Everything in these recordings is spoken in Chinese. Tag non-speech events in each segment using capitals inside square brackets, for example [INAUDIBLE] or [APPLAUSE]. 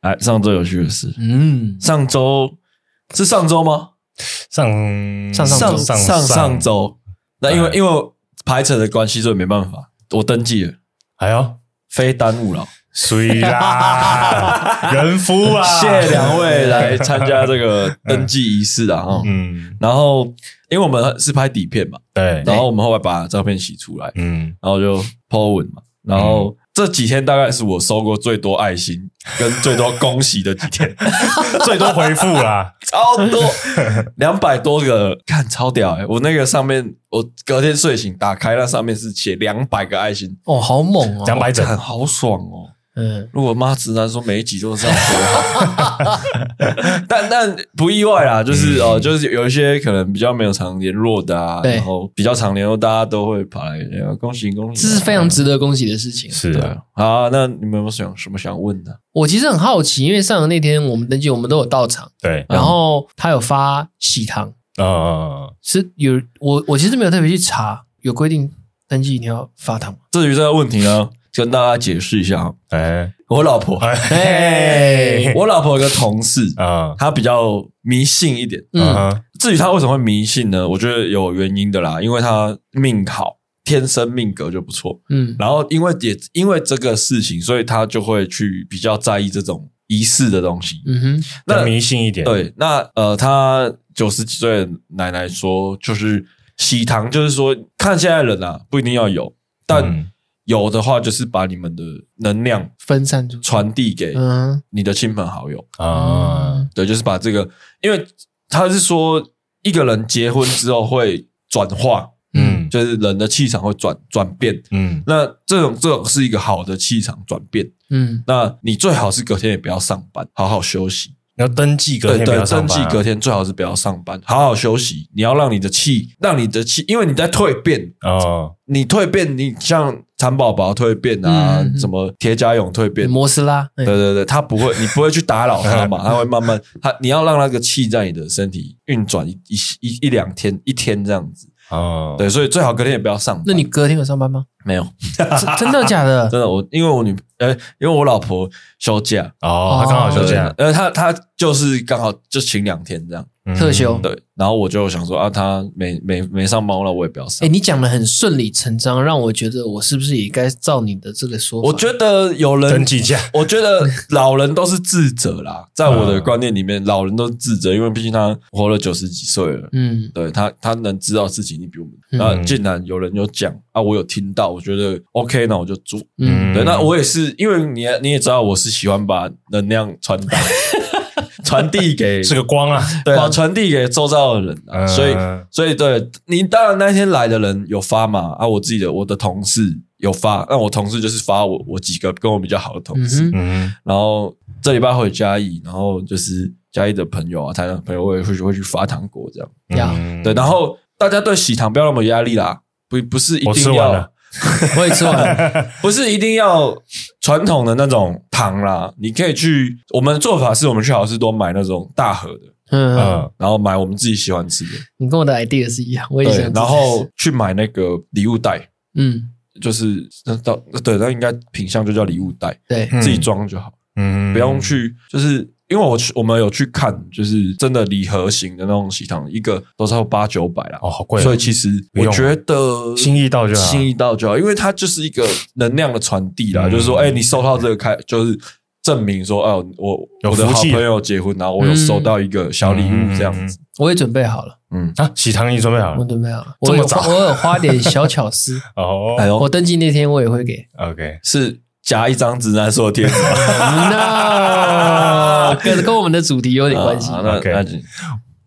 哎，上周有趣的事，嗯，上周是上周吗？上上上上上上周，那因为因为排程的关系，所以没办法，我登记了，哎呦，非耽误了。水啦，人夫啊，谢谢两位来参加这个登记仪式啊！哈，嗯，然后因为我们是拍底片嘛，对，然后我们后来把照片洗出来，嗯，然后就 po 文嘛，然后这几天大概是我收过最多爱心跟最多恭喜的几天，[LAUGHS] 最多回复啦，超多。两百多个，看超屌欸！我那个上面，我隔天睡醒打开，那上面是写两百个爱心，哦，好猛哦，两百整，看好爽哦！嗯，如果妈直男说每一集都是这样说，[LAUGHS] 但但不意外啦，就是哦，就是有一些可能比较没有常联络的啊，对。然后比较常联络，大家都会跑来恭喜恭喜，这是非常值得恭喜的事情。对是的，好啊，那你们有没有想什么想问的？我其实很好奇，因为上个那天我们登记，我们都有到场，对，然后他有发喜糖，嗯，是有我我其实没有特别去查，有规定登记一定要发糖吗？至于这个问题呢，跟大家解释一下啊。哎，我老婆，哎，[LAUGHS] 我老婆有个同事，啊，她比较迷信一点。嗯，至于她为什么会迷信呢？我觉得有原因的啦，因为她命好，天生命格就不错。嗯，然后因为也因为这个事情，所以她就会去比较在意这种仪式的东西。嗯哼，那那迷信一点，，对，那呃，她九十几岁的奶奶说，就是喜糖，就是说看现在人啊，不一定要有，但嗯有的话，就是把你们的能量分散出去，传递给嗯你的亲朋好友。啊，对，就是把这个，因为他是说一个人结婚之后会转化，嗯就是人的气场会转转变。嗯那这种这种是一个好的气场转变。嗯那你最好是隔天也不要上班，好好休息。要登记隔对对天不要，上登班啊记隔天最好是不要上班，好好休息。你要让你的气，让你的气，因为你在蜕变，哦，你蜕变，你像蚕宝宝蜕变啊，嗯什么铁甲蛹蜕变，摩斯拉，对对对对，他不会，[LAUGHS] 你不会去打扰他嘛，他会慢慢，他你要让那个气在你的身体运转一一一一两天，一天这样子。哦，对，所以最好隔天也不要上班。那你隔天有上班吗？没有？真 [LAUGHS] 真的假的？[LAUGHS] 真的，我因为我女，呃，因为我老婆休假，哦，她刚好休假，呃，她她就是刚好就请两天这样。嗯特休对，然后我就想说啊，他没没没上班，了我也不要上哎，。你讲的很顺理成章，让我觉得我是不是也该照你的这个说法？我觉得有人登记假，[LAUGHS] 我觉得老人都是智者啦，[LAUGHS] 在我的观念里面，老人都是智者，因为毕竟他活了九十几岁了。嗯对他，他能知道事情，你比我们。嗯那既然有人有讲啊，我有听到，我觉得 OK，那我就做。嗯对，那我也是，因为你也你也知道，我是喜欢把能量传达、[LAUGHS] 传递给 [LAUGHS] 是个光啊，对啊，传递给周遭的人啊。嗯。所以，所以对你当然那天来的人有发嘛？啊，我自己的我的同事有发，那我同事就是发我我几个跟我比较好的同事，然后这礼拜回嘉义，然后就是嘉义的朋友啊，台南的朋友我也会会去发糖果这样。呀。嗯。对，然后大家对喜糖不要那么压力啦，不不是一我吃定要完了，[LAUGHS] 我也吃完了。不是一定要传统的那种糖啦，你可以去我们的做法是我们去好事多买那种大盒的，嗯，嗯然后买我们自己喜欢吃的，你跟我的 idea 是一样，我也想对，然后去买那个礼物袋，嗯，就是那到对，那应该品相就叫礼物袋，对，嗯自己装就好，嗯。不用去就是。因为我去，我们有去看，就是真的礼盒型的那种喜糖，一个都超过八九百啦。哦，好贵哦，所以其实我觉得心意到就好。心意到就好，因为它就是一个能量的传递啦。嗯。就是说，哎，你收到这个开，就是证明说，哦，我我的好朋友结婚，然后我有收到一个小礼物这样子。我也准备好了，嗯，啊，喜糖已经准备好了？我了，准备好了，我么早？我有花点小巧思，[LAUGHS] 哦。哎呦。我登记那天我也会给。，OK，是夹一张直男说的贴。[LAUGHS] [LAUGHS] 跟跟我们的主题有点关系。啊那 OK 那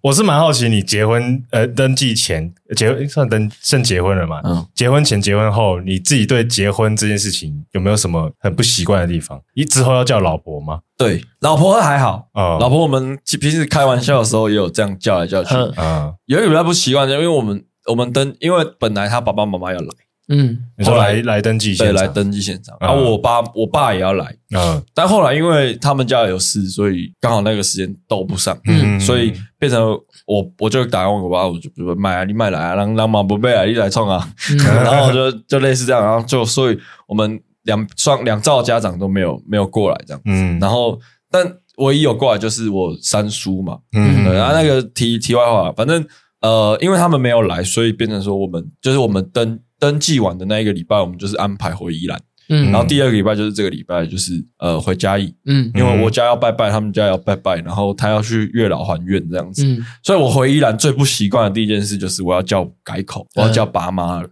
我是蛮好奇，你结婚呃登记前结婚算登算结婚了嘛？嗯结婚前、结婚后，你自己对结婚这件事情有没有什么很不习惯的地方？你之后要叫老婆吗？对，老婆还好，啊老婆我们平时开玩笑的时候也有这样叫来叫去。啊嗯有一个比较不习惯的，因为我们我们登，因为本来他爸爸妈妈要来，嗯，你说后来来来登记对，现场。来登记现场。嗯然后我爸我爸也要来，嗯但后来因为他们家有事，所以刚好那个时间都不上，嗯。所以变成我我就打电话给我爸，我就比如说买啊，你买来啊，让让马不贝啊，你来冲啊，嗯。[LAUGHS] 然后就就类似这样，然后就所以我们两双两兆家长都没有没有过来这样，嗯。然后但唯一有过来就是我三叔嘛，嗯。对，然后那个题题外话，反正呃，因为他们没有来，所以变成说我们就是我们登登记完的那一个礼拜，我们就是安排回宜兰，嗯。然后第二个礼拜就是这个礼拜，就是呃回嘉义，嗯。因为我家要拜拜，他们家要拜拜，然后他要去月老还愿这样子，嗯，所以我回宜兰最不习惯的第一件事就是我要叫改口，我要叫爸妈了。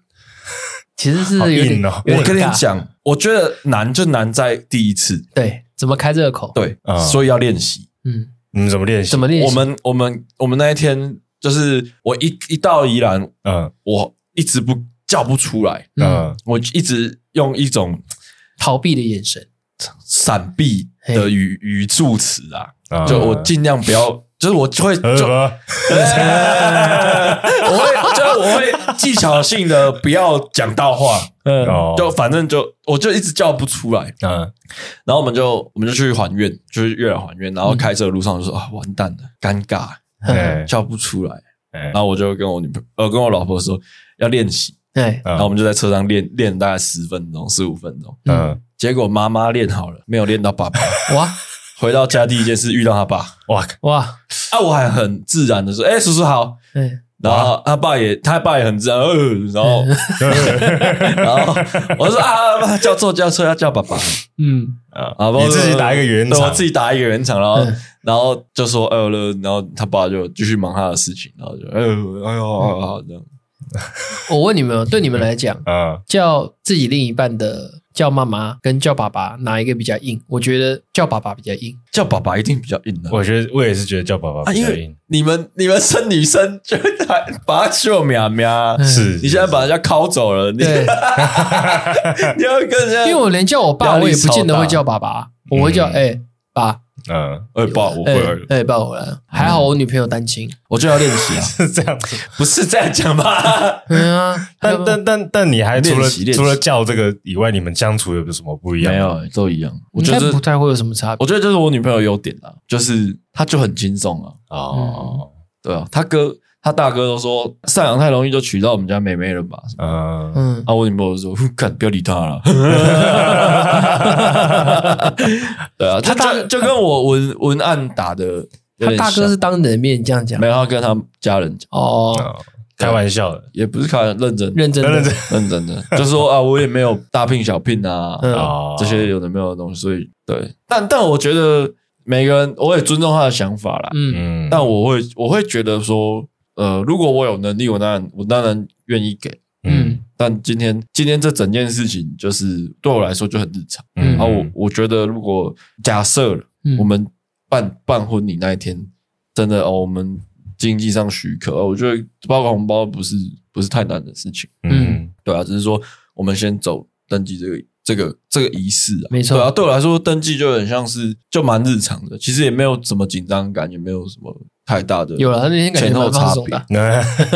其实是有点硬哦。有点我跟你，讲，我觉得难就难在第一次，对，怎么开这个口？，对，嗯所以要练习。嗯，你怎么练习？怎么练习？我们我们我们那一天就是我一一到宜兰，嗯。我一直不叫不出来，嗯。嗯我一直用一种逃避的眼神，闪避的语语助词啊，嗯就我尽量不要，就是我就会 [LAUGHS] 我会就是我会技巧性的不要讲大话，嗯。哦。就反正就我就一直叫不出来，嗯。然后我们就我们就去还愿，就是月老还愿，然后开车的路上就说啊完蛋了，尴尬，哎叫不出来，哎然后我就跟我女朋友呃跟我老婆说要练习，哎，然后我们就在车上练练大概十分钟十五分钟，嗯。结果妈妈练好了，没有练到爸爸。哇。回到家第一件事遇到他爸，哇。哇，啊，我还很自然的说，哎、叔叔好。对，然后他爸也，他爸也很自然，呃，然后，[LAUGHS] 然后我说啊，叫错叫错，要叫爸爸。嗯。啊啊，你自己打一个圆场。对我自己打一个圆场，然后嗯。然后就说呃了，然后他爸就继续忙他的事情，然后就哎呦哎呦好这样，[LAUGHS] 我问你们哦，对你们来讲，嗯叫自己另一半的叫妈妈跟叫爸爸哪一个比较硬？我觉得叫爸爸比较硬。叫爸爸一定比较硬的。我觉得我也是觉得叫爸爸啊，因为比较硬，你们你们生女生 [LAUGHS] 就还把他秀苗苗，是你现在把人家拷走了，你对。[LAUGHS] 你要跟人家，因为我连叫我爸，我也不见得会叫爸爸，我会叫嗯。哎爸，哎嗯爸，我回哎来了，哎爸我来了。还好我女朋友单亲。我就要练习啊，是这样子。[LAUGHS] 不是这样讲吧？[LAUGHS] 对啊，但但但但你还除了练习练习除了叫这个以外，你们相处有什么不一样？没有，都一样。我应该觉得不太会有什么差别。我觉得就是我女朋友优点啦，就是她就很轻松啊，哦，对啊，她哥她大哥都说赡养太容易就娶到我们家妹妹了吧？嗯嗯，啊，我女朋友就说：“哼 [LAUGHS] 干，不要理他了。[LAUGHS] ”对啊，他就就跟我文文案打的他，大哥是当你的面这样讲。没有，他跟他家人讲，哦，哦开玩笑的，也不是开玩认真认真的。认真认真的，就是说啊，我也没有大聘小聘啊，这些有的没有的东西，所以对，但但我觉得每个人我也尊重他的想法啦，嗯。嗯，但我会我会觉得说，呃，如果我有能力，我当然我当然愿意给，嗯。但今天今天这整件事情就是对我来说就很日常。嗯。然后我我觉得，如果假设了嗯。我们办办婚礼那一天，真的哦，我们经济上许可，哦我觉得包个红包不是不是太难的事情，嗯。对啊，只是说我们先走登记这个这个这个仪式啊，没错。对啊，对我来说登记就很像是就蛮日常的，其实也没有什么紧张感，也没有什么太大的有了，他那天感觉前后差别松的。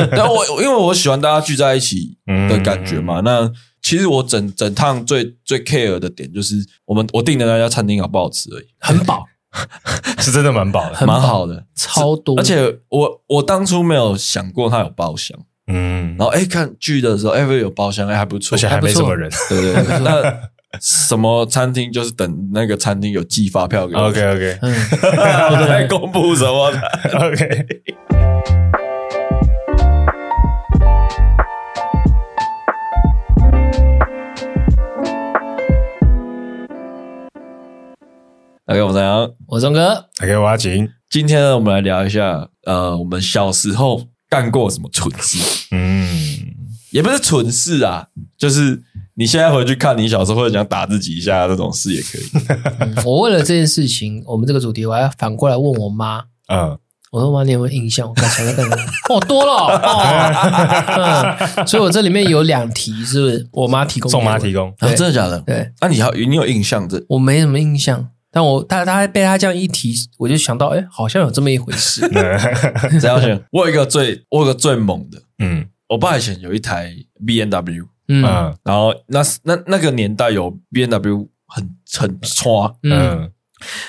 [LAUGHS] 但我因为我喜欢大家聚在一起的感觉嘛，那其实我整整趟最最 care 的点就是我们我订的那家餐厅好不好吃而已，很饱，[LAUGHS] 是真的蛮饱的，很蛮好的，超多，而且我我当初没有想过它有包厢，嗯，然后哎看剧的时候，哎有包厢，哎还不错，而且还没什么人。对对对，那什么餐厅就是等那个餐厅有寄发票给我 OK OK 嗯，[LAUGHS] 我再公布什么的。OK。OK，我们怎样？我钟哥，OK，我要请。今天呢，我们来聊一下，呃，我们小时候干过什么蠢事，嗯，也不是蠢事啊，就是你现在回去看你小时候或者想打自己一下这种事也可以。嗯 [LAUGHS] 我为了这件事情，我们这个主题，我还反过来问我妈，嗯，我说妈，你有没有印象？我刚才在干什么？[LAUGHS] 哦，多了哦、嗯，所以我这里面有两题，是不是？我妈提供给我，宋妈提供。真的假的？对，那，你还你有印象这？我没什么印象，但我他他被他这样一提，我就想到，哎，好像有这么一回事。[LAUGHS] 这样选，我有一个最我有一个最猛的，嗯。我爸以前有一台 B N W，嗯。嗯。然后那那那个年代有 B N W 很很刷，嗯。嗯。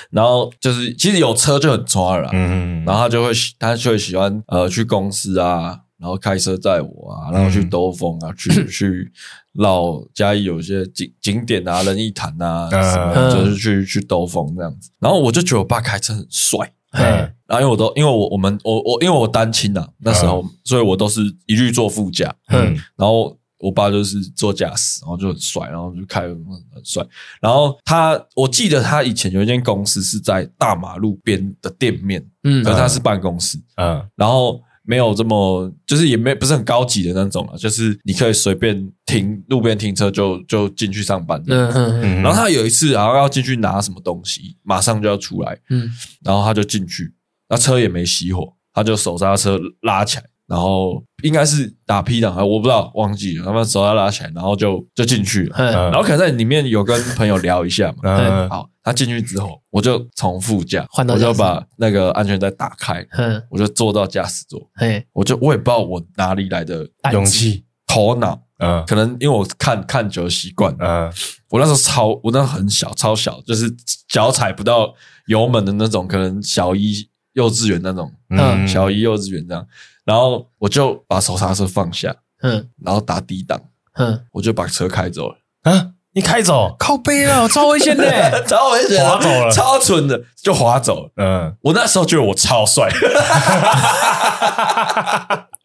然后就是其实有车就很抓了啦，嗯，然后他就会喜他就会喜欢呃去公司啊，然后开车载我啊，然后去兜风啊，去 [CLEARS THROAT] 去绕嘉义有一些景景点啊、仁义潭啊什么，嗯。就是去去兜风这样子。然后我就觉得我爸开车很帅，嘿嗯。然后因为我都因为我我们我我因为我单亲啊，那时候，所以我都是一律坐副驾，嗯。然后我爸就是坐驾驶，然后就很帅，然后就开得很很帅。然后他，我记得他以前有一间公司是在大马路边的店面，嗯。可是他是办公室，嗯。然后没有这么，就是也没不是很高级的那种啊，就是你可以随便停路边停车就就进去上班的。嗯嗯嗯，然后他有一次然后要进去拿什么东西，马上就要出来，嗯。然后他就进去，那车也没熄火，他就手刹车拉起来，然后应该是打 P 档，我不知道忘记了，他们手刹拉起来，然后就就进去了，嗯。然后可能在里面有跟朋友聊一下嘛，嗯。好，他进去之后，我就从副驾换到我就把那个安全带打开，嗯，我就坐到驾驶座，嘿，我就我也不知道我哪里来的勇气，头脑，嗯可能因为我看看久了习惯了，嗯我那时候超，我那时候很小，超小，就是脚踩不到油门的那种，可能小一幼稚园那种，嗯小一幼稚园这样。然后我就把手刹车放下，嗯然后打低档，嗯，我就把车开走了。啊，你开走，靠背啊，[LAUGHS] 超危险的，[LAUGHS] 超危险的，滑走了。超蠢的，就滑走了。嗯，我那时候觉得我超帅，[LAUGHS]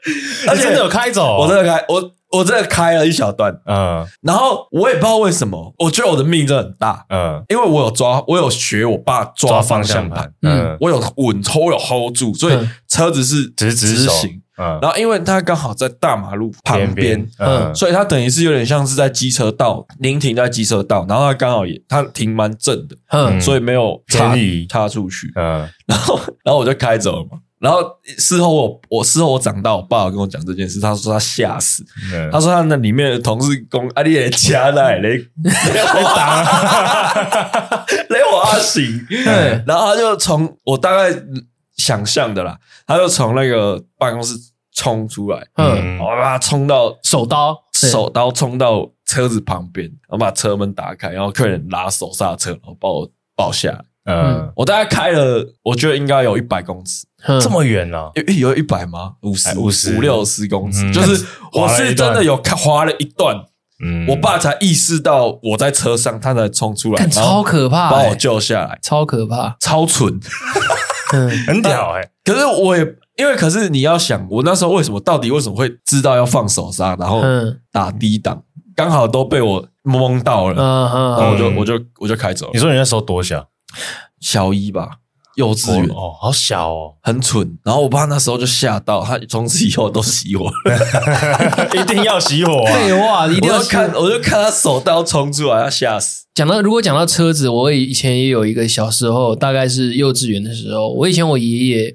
[LAUGHS] 而且真的有开走，我真的开，我我真的开了一小段。嗯。然后我也不知道为什么，我觉得我的命真的很大，嗯。因为我有抓，我有学我爸抓抓方方向盘。向盘，，嗯，我有稳我有 hold 住，所以嗯。车子是直直手。行。，嗯，然后因为它刚好在大马路旁边，嗯。所以它等于是有点像是在机车道，您停在机车道，然后它刚好也它停蛮正的，嗯。所以没有插偏移。插出去。嗯。[LAUGHS] 然后然后我就开走了嘛。然后事后我我事后我长大，我爸有跟我讲这件事，他说他吓死，嗯。他说他那里面的同事讲啊，你也加来嘞，[LAUGHS] 你打，[LAUGHS] 雷我阿行，对然后他就从我大概想象的啦，他就从那个办公室冲出来，嗯，我把他冲到手刀，对。手刀冲到车子旁边，然后把车门打开，然后客人拉手刹车，然后把我抱下来。嗯，我大概开了，我觉得应该有一百公尺，嗯。这么远呢？有有一百吗？五十、哎50五六十公尺，嗯。就是我是真的有看滑了一段，嗯，我爸才意识到我在车上，他才冲出来，看然后超可怕，把我欸。救下来，超可怕，超蠢。嗯。[LAUGHS] 很屌哎，可是我也因为，可是你要想，我那时候为什么到底为什么会知道要放手刹，然后嗯。打低档，刚好都被我蒙到了，嗯然后我就嗯，我就我就开走了。你说你那时候多小？小一吧，幼稚园。哦，好小哦，很蠢，然后我爸那时候就吓到，他从此以后都熄火。[LAUGHS] 一定要熄火啊！废话，一定要就看，我就看他手刀冲出来，要吓死。讲到如果讲到车子，我以前也有一个小时候，大概是幼稚园的时候，我以前我爷爷，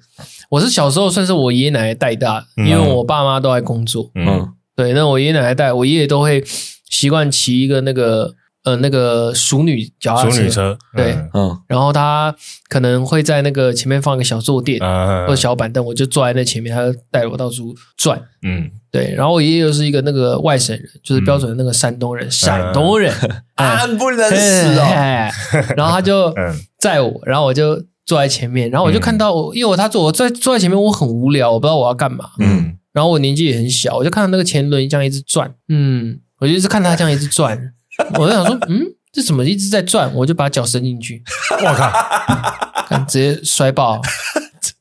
我是小时候算是我爷爷奶奶带大的，嗯因为我爸妈都在工作，嗯嗯对，那我爷爷奶奶带，我爷爷都会习惯骑一个那个呃那个熟女脚踏车，对。嗯。嗯。然后他可能会在那个前面放一个小坐垫、嗯或者小板凳，我就坐在那前面，他就带我到处转。嗯。对，然后我爷爷又是一个那个外省人，就是标准的那个山东人，山东人，[LAUGHS] 哎。啊，不能死哦。哎 [LAUGHS] 然后他就嗯。载我，然后我就坐在前面，然后我就看到我，因为我他坐我在坐在前面，我很无聊，我不知道我要干嘛。嗯。然后我年纪也很小，我就看到那个前轮这样一直转，嗯，我就一直看他这样一直转，我就想说，嗯，这怎么一直在转？我就把脚伸进去，我靠，看直接摔爆。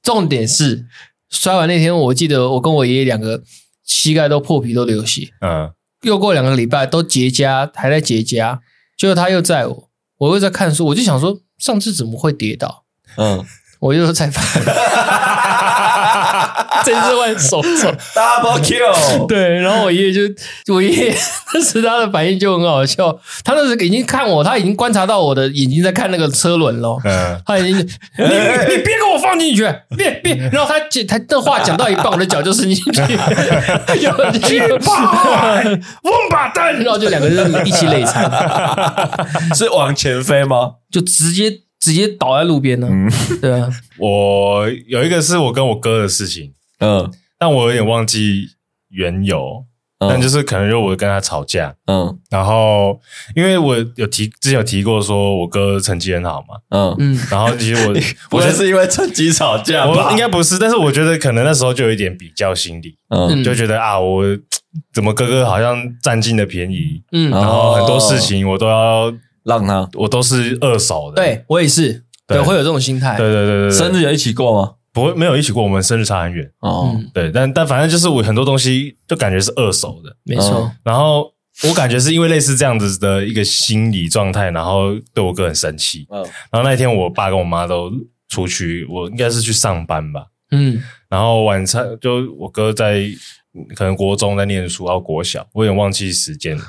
重点是摔完那天，我记得我跟我爷爷两个膝盖都破皮都流血，嗯又过两个礼拜都结痂，还在结痂，结果他又载我，我又在看书，我就想说上次怎么会跌倒？嗯我又在翻，[LAUGHS] 这次换手肘。[LAUGHS] double kill。对，然后我爷爷就，我爷爷那时他的反应就很好笑，他那时已经看我，他已经观察到我的眼睛在看那个车轮了，嗯。他已经，你你你别给我放进去，别别，然后他他这话讲到一半，我的脚就伸进去，去，王八蛋，然后就两个人一起累惨，[LAUGHS] 是往前飞吗？就直接直接倒在路边了，对啊，我有一个是我跟我哥的事情，嗯。但我有点忘记缘由。但就是可能就我跟他吵架，嗯。然后因为我有提之前有提过，说我哥成绩很好嘛，嗯，嗯，然后其实我不 [LAUGHS] 我会是因为趁机吵架吧？我应该不是，但是我觉得可能那时候就有一点比较心理，嗯。就觉得啊，我怎么哥哥好像占尽了便宜，嗯，哦然后很多事情我都要，让他。我都是二手的，对我也是，对，对。会有这种心态。对对对对对，生日有一起过吗？不会没有一起过，我们生日差很远，哦，嗯，对，但但反正就是我很多东西就感觉是二手的，没错。然后我感觉是因为类似这样子的一个心理状态，然后对我哥很生气。嗯然后那一天我爸跟我妈都出去，我应该是去上班吧。嗯然后晚餐就我哥在可能国中在念书，然后国小，我有点忘记时间了。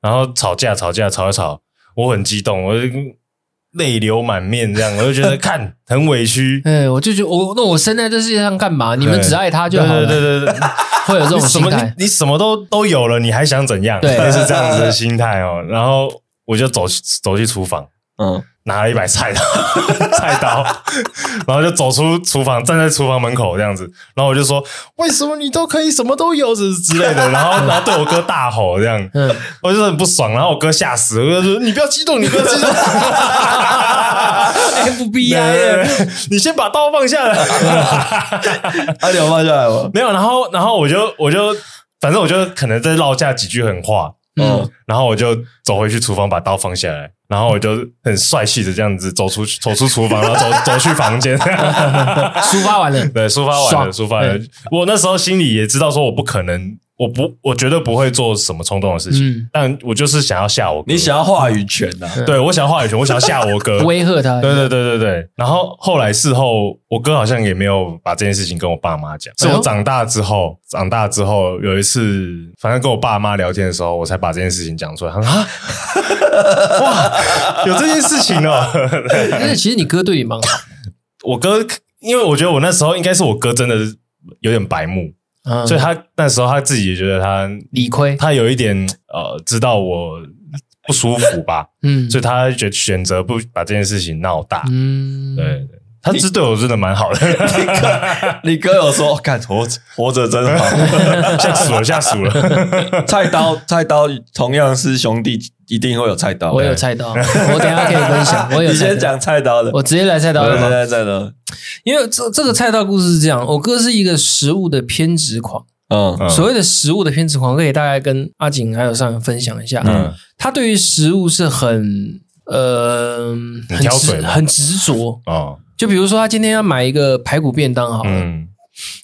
然后吵架吵架吵一吵，我很激动，我就泪流满面这样，[LAUGHS] 我就觉得 [LAUGHS] 看很委屈。哎，我就觉得我那我生在这世界上干嘛？你们只爱他就好了。对对对对，[LAUGHS] 会有这种你什么心态。你你什么都都有了，你还想怎样？对类似这样子的心态哦。然后我就走走去厨房，嗯，拿了一把菜刀，[LAUGHS] 菜刀，然后就走出厨房，站在厨房门口这样子。然后我就说：“为什么你都可以什么都有之之类的？”然后然后对我哥大吼这样，嗯，我就很不爽。然后我哥吓死了，我就说：“你不要激动，你不要激动。[LAUGHS] [LAUGHS] ” FBI 你先把刀放下来。阿牛放下来吗？没有，然后然后我就我就反正我就可能再落下几句狠话，嗯，然后我就走回去厨房把刀放下来，然后我就很帅气的这样子走出去走出厨房，然后走走去房间，[LAUGHS] 抒发完了。对，抒发完了，抒发完了。我那时候心里也知道说我不可能，我不我绝对不会做什么冲动的事情，嗯但我就是想要吓我哥，你想要话语权呐？对我想要话语权，我想要吓我哥，[LAUGHS] 威吓他。对对对对对，然后后来事后，我哥好像也没有把这件事情跟我爸妈讲，是我长大之后，长大之后有一次，反正跟我爸妈聊天的时候，我才把这件事情讲出来。他说啊，[LAUGHS] 哇，有这件事情哦。[LAUGHS] 对但是其实你哥对你蛮好，我哥，因为我觉得我那时候应该是我哥真的有点白目，嗯所以他那时候他自己也觉得他理亏。他有一点呃，知道我不舒服吧，嗯，所以他选选择不把这件事情闹大。嗯，对，对他是对我真的蛮好的，你哥你哥有说，看活着活着真好。[LAUGHS] 吓死了，吓死了。菜刀，菜刀同样是兄弟，一定会有菜刀。我有菜刀，我等一下可以分享。我有你先讲菜刀的，我直接来菜刀对了吗。对对菜刀。因为这这个菜刀故事是这样，我哥是一个食物的偏执狂。嗯嗯所谓的食物的偏执狂，可以大概跟阿景还有上人分享一下。嗯他对于食物是很呃很执很执着。哦，就比如说，他今天要买一个排骨便当好了，嗯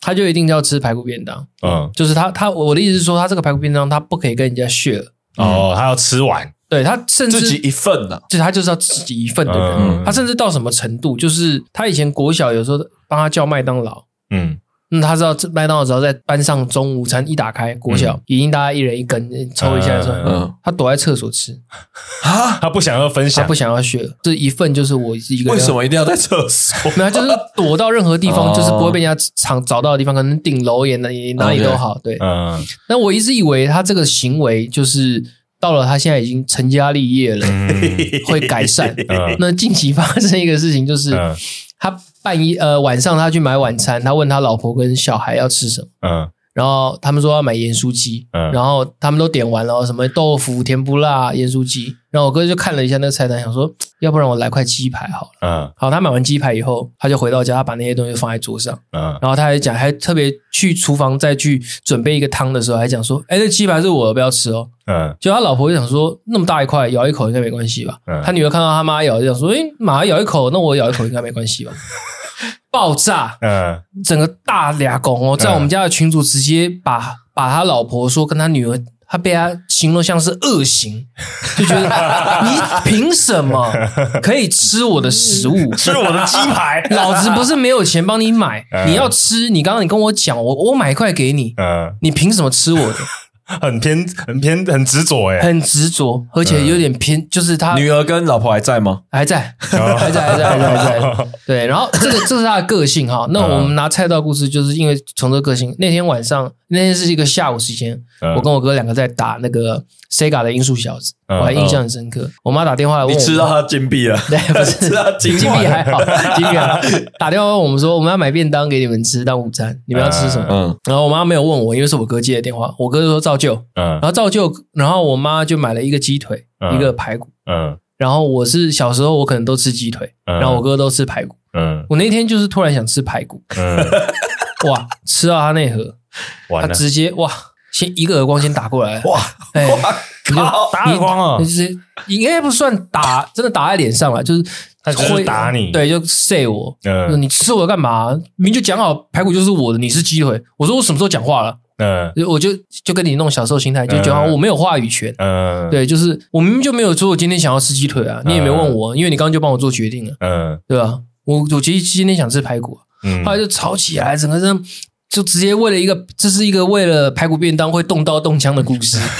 他就一定要吃排骨便当。嗯，就是他他我的意思是说，他这个排骨便当他不可以跟人家 share。哦，他要吃完，对他甚至自己一份的。就他就是要自己一份的人。嗯他甚至到什么程度，就是他以前国小有时候帮他叫麦当劳。嗯嗯，他知道这麦当劳只要在班上中午餐一打开，国小、嗯已经大家一人一根，抽一下的时候，嗯嗯他躲在厕所吃，啊？他不想要分享他不，想要学，这一份就是我一个人。为什？么一定要在厕所？[LAUGHS] 没有，就是躲到任何地方，哦就是不会被人家常找到的地方，可能顶楼也哪也哪里都好。对，嗯但我一直以为他这个行为就是到了他现在已经成家立业了，嗯 [LAUGHS] 会改善。[LAUGHS] 嗯那近期发生一个事情，就是嗯他半夜呃晚上他去买晚餐，他问他老婆跟小孩要吃什么。嗯然后他们说要买盐酥鸡，嗯然后他们都点完了，什么豆腐、甜不辣、盐酥鸡。然后我哥就看了一下那个菜单，想说，[TSK] 要不然我来块鸡排好了。嗯好，他买完鸡排以后，他就回到家，他把那些东西放在桌上，嗯然后他还讲，还特别去厨房再去准备一个汤的时候，还讲说，哎，这鸡排是我的，不要吃哦。嗯结果他老婆就想说，那么大一块，咬一口应该没关系吧？嗯他女儿看到他妈咬，就想说，哎，马上咬一口，那我咬一口应该没关系吧？[LAUGHS] 爆炸！嗯整个大俩拱哦，在我们家的群主直接把把他老婆说跟他女儿，他被他形容像是恶行，[LAUGHS] 就觉得你凭什么可以吃我的食物？吃我的鸡排，[LAUGHS] 老子不是没有钱帮你买，嗯你要吃，你刚刚你跟我讲，我我买一块给你，嗯，你凭什么吃我的？很偏很偏很执着哎，很执着，而且有点偏，就是他女儿跟老婆还在吗？还在，[LAUGHS] 还在，还在，还在，还在。[LAUGHS] 对，然后这个这是他的个性哈。那我们拿菜刀故事，就是因为从这个个性。那天晚上，那天是一个下午时间，嗯我跟我哥两个在打那个 Sega 的音速小子。我还印象很深刻。我妈打电话来问我，你吃到她金币了？对，不是 [LAUGHS] 吃到金金币还好，金币还好。[LAUGHS] 打电话问我们说，我们要买便当给你们吃当午餐，你们要吃什么？嗯，然后我妈没有问我，因为是我哥接的电话，我哥就说照旧。嗯然后照旧，然后我妈就买了一个鸡腿，一个排骨。嗯然后我是小时候，我可能都吃鸡腿，然后我哥都吃排骨。嗯我那天就是突然想吃排骨，嗯，哇，吃到他那盒，他，直接哇，先一个耳光先打过来，哇，哎，你就打耳光啊就！是应该不算打，真的打在脸上了，就是他会打你对，就 say 我，嗯你吃我干嘛？明明就讲好排骨就是我的，你是鸡腿。我说我什么时候讲话了？嗯我就就跟你那种小时候心态，就觉得我没有话语权。嗯，对，就是我明明就没有说我今天想要吃鸡腿啊，你也没问我，因为你刚刚就帮我做决定了，嗯对吧？我我其实今天想吃排骨，嗯后来就吵起来，整个人就直接为了一个，这是一个为了排骨便当会动刀动枪的故事，[LAUGHS]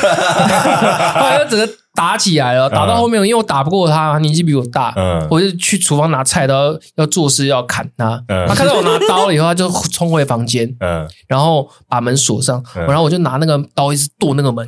后来就整个打起来了，打到后面，因为我打不过他，年纪比我大，嗯。我就去厨房拿菜刀要做事要砍他，嗯。他看到我拿刀了以后，他就冲回房间，嗯。然后把门锁上，嗯。然后我就拿那个刀一直剁那个门，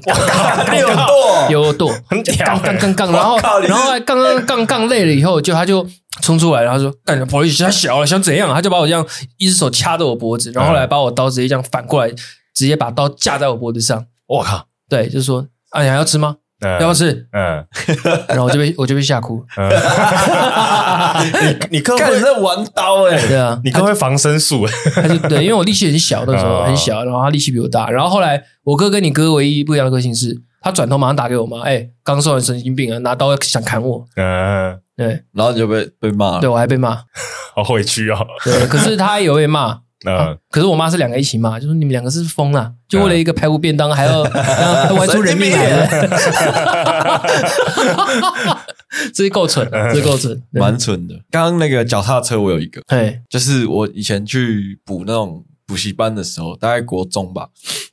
你 [LAUGHS] 有剁，有剁，很屌。杠杠杠杠，然后然后还杠杠杠杠累了以后，就他就冲出来，然后说：“干，不好意思，他小了，想怎样？”他就把我这样一只手掐着我脖子，然后后来把我刀直接这样反过来，直接把刀架在我脖子上。我靠，对，就是说：“啊，你还要吃吗？嗯要不要吃嗯，？”然后我就被 [LAUGHS] 我就被吓哭。[LAUGHS] 你你哥会在玩刀哎，对啊，你哥会防身术，他就对，因为我力气很小，[LAUGHS] 那时候哦很小，然后他力气比我大。然后后来我哥跟你哥唯一不一样的个性是，他转头马上打给我妈，哎，刚说完神经病啊，拿刀想砍我。嗯，对，然后你就被被骂了。对我还被骂。好委屈哦，对，可是他也有被骂。嗯可是我妈是两个一起骂，就说你们两个是疯了，就为了一个排骨便当还要 [LAUGHS] 还要玩出人命来。了，[LAUGHS] 这是够蠢的，这是够蠢，对蛮蠢的。刚刚那个脚踏车，我有一个，对，就是我以前去补那种补习班的时候，大概国中吧。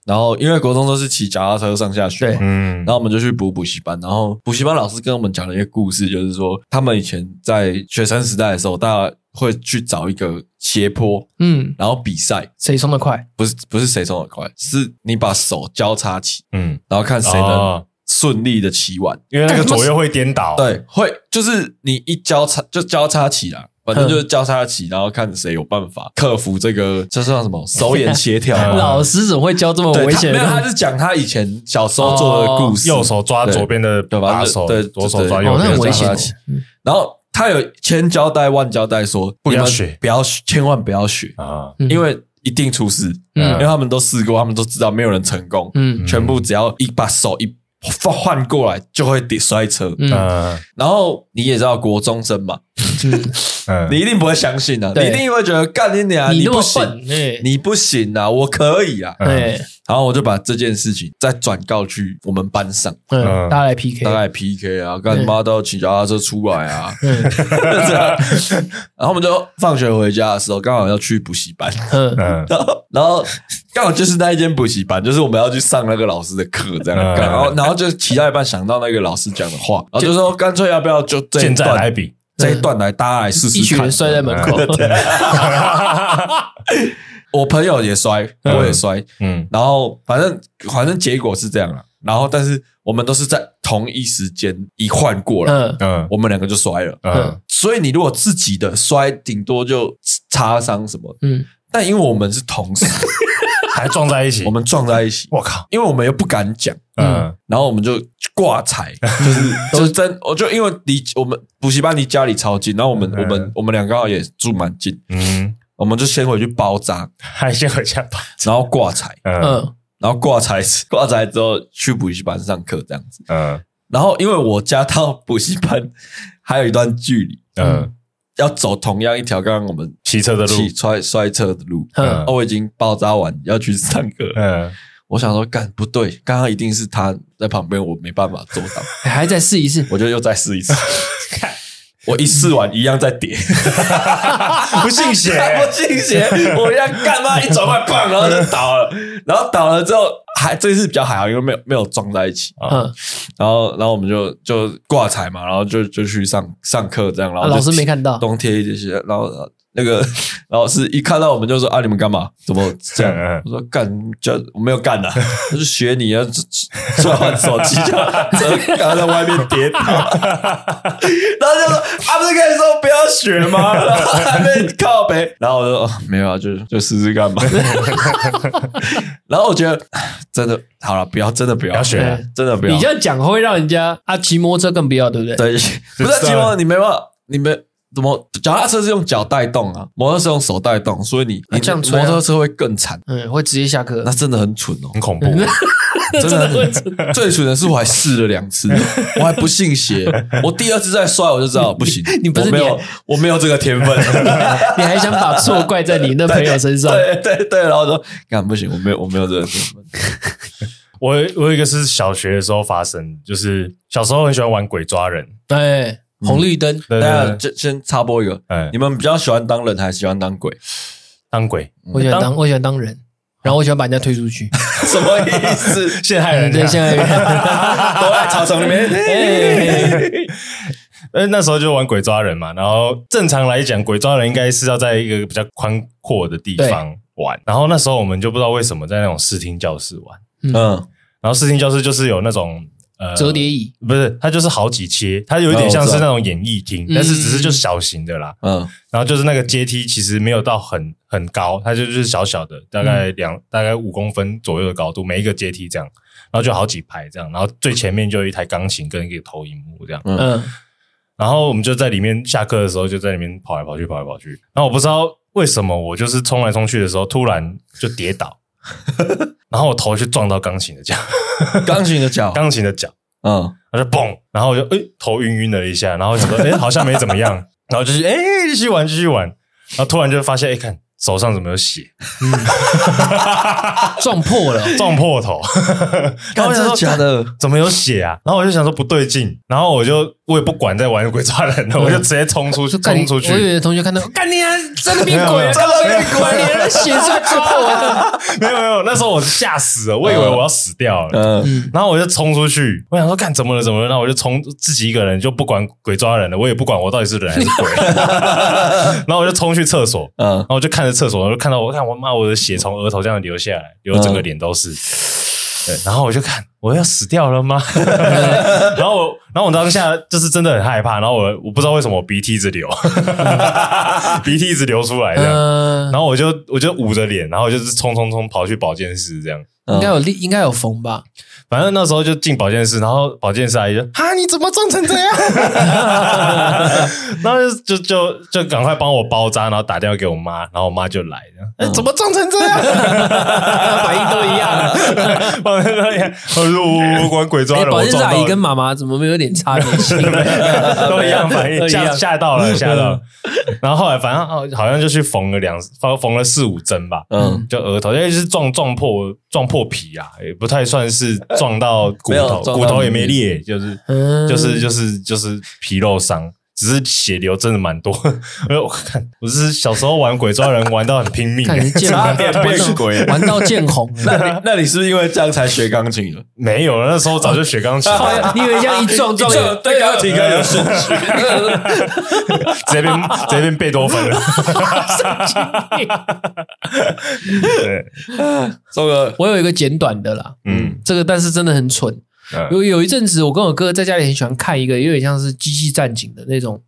然后因为国中都是骑脚踏车上下学嘛，嗯。然后我们就去补补习班。然后补习班老师跟我们讲了一个故事，就是说他们以前在学生时代的时候，大家会去找一个斜坡，嗯，然后比赛，谁冲得快？不是不是谁冲得快，是你把手交叉起，嗯，然后看谁能哦。顺利的骑完。因为那个左右会颠倒，，对，会就是你一交叉就交叉起来，反正就是交叉起，然后看谁有办法克服这个，这算什么？手眼协调？[LAUGHS] 老师怎么会教这么对，危险没有，他？是讲他以前小时候做的故事，右手抓左边的对吧把手，对左手抓对右边的然后他有千交代万交代说，不要学。不要学，千万不要学，啊，嗯因为一定出事，嗯。因为他们都试过，他们都知道没有人成功，嗯。全部只要一把手一换换过来就会跌摔车。嗯。嗯然后你也知道国中生嘛，[LAUGHS] 你一定不会相信啊，你一定会觉得干你娘，你不行，你不行啊，我可以啊。哎，然后我就把这件事情再转告去我们班上，嗯，嗯。大家来 PK，大概 PK 啊，干妈都要骑脚踏车出来啊，嗯这样。然后我们就放学回家的时候，刚好要去补习班，嗯。嗯。然后然后刚好就是那一间补习班，就是我们要去上那个老师的课，这样。嗯。然后然后就骑到一半想到那个老师讲的话，然后就说干脆要不要就这一现在来段比，这一段来大家来试试看。一群人摔在门口，[LAUGHS] 我朋友也摔，我也摔，嗯。然后反正反正结果是这样了。然后但是我们都是在同一时间一换过来，嗯。嗯。我们两个就摔了。嗯。所以你如果自己的摔，顶多就擦伤什么。嗯。但因为我们是同时，[LAUGHS] 还撞在一起，我们撞在一起，我靠，因为我们又不敢讲，嗯。然后我们就挂彩，[LAUGHS] 就是就是真，我就因为离我们补习班离家里超近，然后我们嗯。我们我们两个也住蛮近，嗯，我们就先回去包扎，还先回家吧，然后挂彩，嗯。嗯然后挂彩 [LAUGHS] 挂彩之后去补习班上课这样子。嗯。然后因为我家到补习班还有一段距离，嗯，要走同样一条刚刚我们骑车的路，骑摔摔车的路，嗯。哦，我已经包扎完要去上课，嗯。我想说干不对，刚刚一定是他在旁边，我没办法做到，[LAUGHS] 还再试一次，我就又再试一次。[LAUGHS] 我一试完一样在跌，[LAUGHS] 不信邪，[LAUGHS] 不信邪，我一样干嘛一转弯棒，然后就倒了，然后倒了之后还这次比较还好，因为没有没有撞在一起，嗯，然后然后我们就就挂彩嘛，然后就就去上上课这样，然后啊老师没看到。东贴一些，然后那个 [LAUGHS] 老师一看到我们就说啊，你们干嘛？怎么这样？[LAUGHS] 嗯我说干，就我没有干呐，[LAUGHS] 他就学你啊，刷完手机就刚刚在外面跌倒，然后就说啊，不是跟你说不要学吗？然后还没靠北，然后我就说、哦、没有啊，就就试试干嘛。然后我觉得真的好了，不要真的不要，不要学了，真的不要。你这样讲会让人家啊骑摩托车更不要，对不对？对，不是骑摩托，你没办法，你没怎么脚踏车是用脚带动啊，摩托车用手带动，所以你你这样吹啊。摩托车会更惨，嗯，会直接下课。那。真的很蠢哦，很恐怖。[LAUGHS] 真的很蠢。最蠢的是我还试了两次，我还不信邪，[LAUGHS] 我第二次再摔我就知道不行，你不是我没有我没有这个天分，[LAUGHS] 你还想把错怪在你那朋友身上？对对对，然后说干不行，我没有我没有这个天分，我我有一个是小学的时候发生，就是小时候很喜欢玩鬼抓人，对，红绿灯，那对，就先插播一个，哎。你，们比较喜欢当人还是喜欢当鬼？当鬼，我喜欢当我喜欢当人，然后我喜欢把人家推出去。[LAUGHS] 什么意思？[LAUGHS] 陷害人家对，现在 [LAUGHS] 都在草丛里面。呃，那时候就玩鬼抓人嘛，然后正常来讲，鬼抓人应该是要在一个比较宽阔的地方玩，然后那时候我们就不知道为什么在那种视听教室玩，嗯。然后视听教室就是有那种呃折叠椅，不是，它就是好几切，它有一点像是那种演艺厅，嗯。但是只是就是小型的啦。嗯。然后就是那个阶梯其实没有到很很高，它就就是小小的，大概两、大概五公分左右的高度，每一个阶梯这样，然后就好几排这样，然后最前面就有一台钢琴跟一个投影幕这样，嗯，然后我们就在里面下课的时候就在里面跑来跑去跑来跑去，然后我不知道为什么我就是冲来冲去的时候突然就跌倒，[LAUGHS] 然后我头就撞到钢琴的脚，[LAUGHS] 钢琴的脚，[LAUGHS] 钢琴的脚。嗯。然后就嘣，然后我就诶头晕晕了一下，然后想说诶 [LAUGHS] 好像没怎么样，然后就是诶继续玩继续玩，然后突然就发现诶看手上怎么有血，嗯撞破了，撞破头，然后我想说干真的假的？怎么有血啊？然后我就想说不对劲，然后我就我也不管在玩鬼抓人了，我就直接冲出去冲出去我，有的同学看到，干你啊，真的变鬼了，真的变鬼了，你的血在抓我。没有没有，那时候我是吓死了，我以为我要死掉了。嗯嗯，然后我就冲出去，我想说干怎么了怎么了？然后我就冲自己一个人就不管鬼抓人了，我也不管我到底是人还是鬼，[LAUGHS] 然后我就冲去厕所，嗯然后我就看着厕所，我就看到我看我妈我的血从额头这样流下来，流整个脸都是。对，然后我就看我要死掉了吗？[LAUGHS] 然后我，然后我当下就是真的很害怕，然后我我不知道为什么我鼻涕一直流，[LAUGHS] 鼻涕一直流出来这样，嗯然，后我就我就捂着脸，然后就是冲冲冲跑去保健室这样。应该有力，应该有缝吧？反正那时候就进保健室，然后保健室阿姨就啊，你怎么撞成这样？[LAUGHS] 然后就就就就赶快帮我包扎，然后打电话给我妈，然后我妈就来，哎、怎么撞成这样？反应都一样。[LAUGHS] 反正都一样。我说我我管鬼抓哎，人，保健室阿姨跟妈妈怎么没有点差别性？[LAUGHS] 都一样反应，都一样吓吓到了，吓到了。然后后来反正好好像就去缝了两缝缝了四五针吧，嗯，就额头，因为是撞撞破撞破皮啊，也不太算是撞到骨头，骨头也没裂，就是嗯就是就是就是皮肉伤，只是血流真的蛮多。哎呦，我看我是小时候玩鬼抓人玩到很拼命，看你见差点变鬼玩到见红那。你那你是不是因为这样才学钢琴的？没有了，那时候早就学钢琴了，[LAUGHS] 你以为这样一撞撞 [LAUGHS] 有对钢琴更有兴趣。[LAUGHS] 直接变直接变贝多芬了。对，这个我有一个简短的啦，嗯这个但是真的很蠢。嗯。有有一阵子，我跟我哥在家里很喜欢看一个有点像是机器战警的那种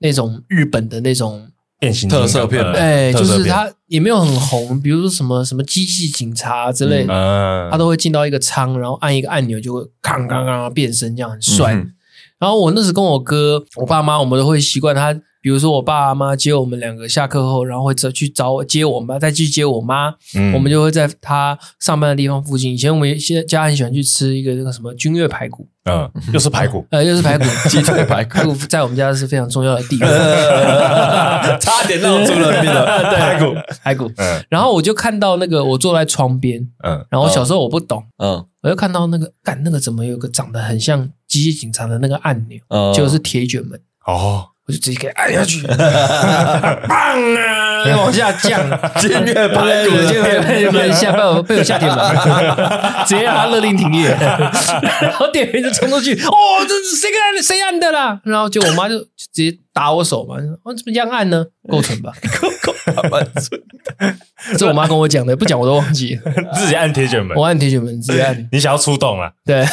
那种日本的那种，变形特色片哎，就是它也没有很红，比如说什么什么机器警察之类的，嗯。他都会进到一个仓，然后按一个按钮就会咔咔咔变身，这样很帅。嗯。然后我那时跟我哥、我爸妈，我们都会习惯他，比如说我爸妈接我们两个下课后，然后会走去找我接我妈，再去接我妈，嗯我们就会在他上班的地方附近。以前我们现在家很喜欢去吃一个那个什么君悦排骨，嗯，又是排骨，呃，[LAUGHS] 又是排骨，鸡腿排骨排骨 [LAUGHS] 在我们家是非常重要的地位。[LAUGHS] 差点闹出人命了。排骨，排骨。嗯然后我就看到那个，我坐在窗边，嗯然后小时候我不懂，嗯我就看到那个，干那个怎么有个长得很像机器警察的那个按钮，嗯，就是铁卷门。哦，我就直接给按下去，棒啊！往下降，金月排骨对对对被下被我被我下铁门，直接让他勒令停业，然后店员就冲出去，哦，这是谁按的？谁按的啦？然后就我妈就直接打我手嘛，我怎么这样按呢？构成吧，够够蛮蠢。这我妈跟我讲的，不讲我都忘记了。自己按铁卷门，我按铁卷门，直接按。你想要出动了？对，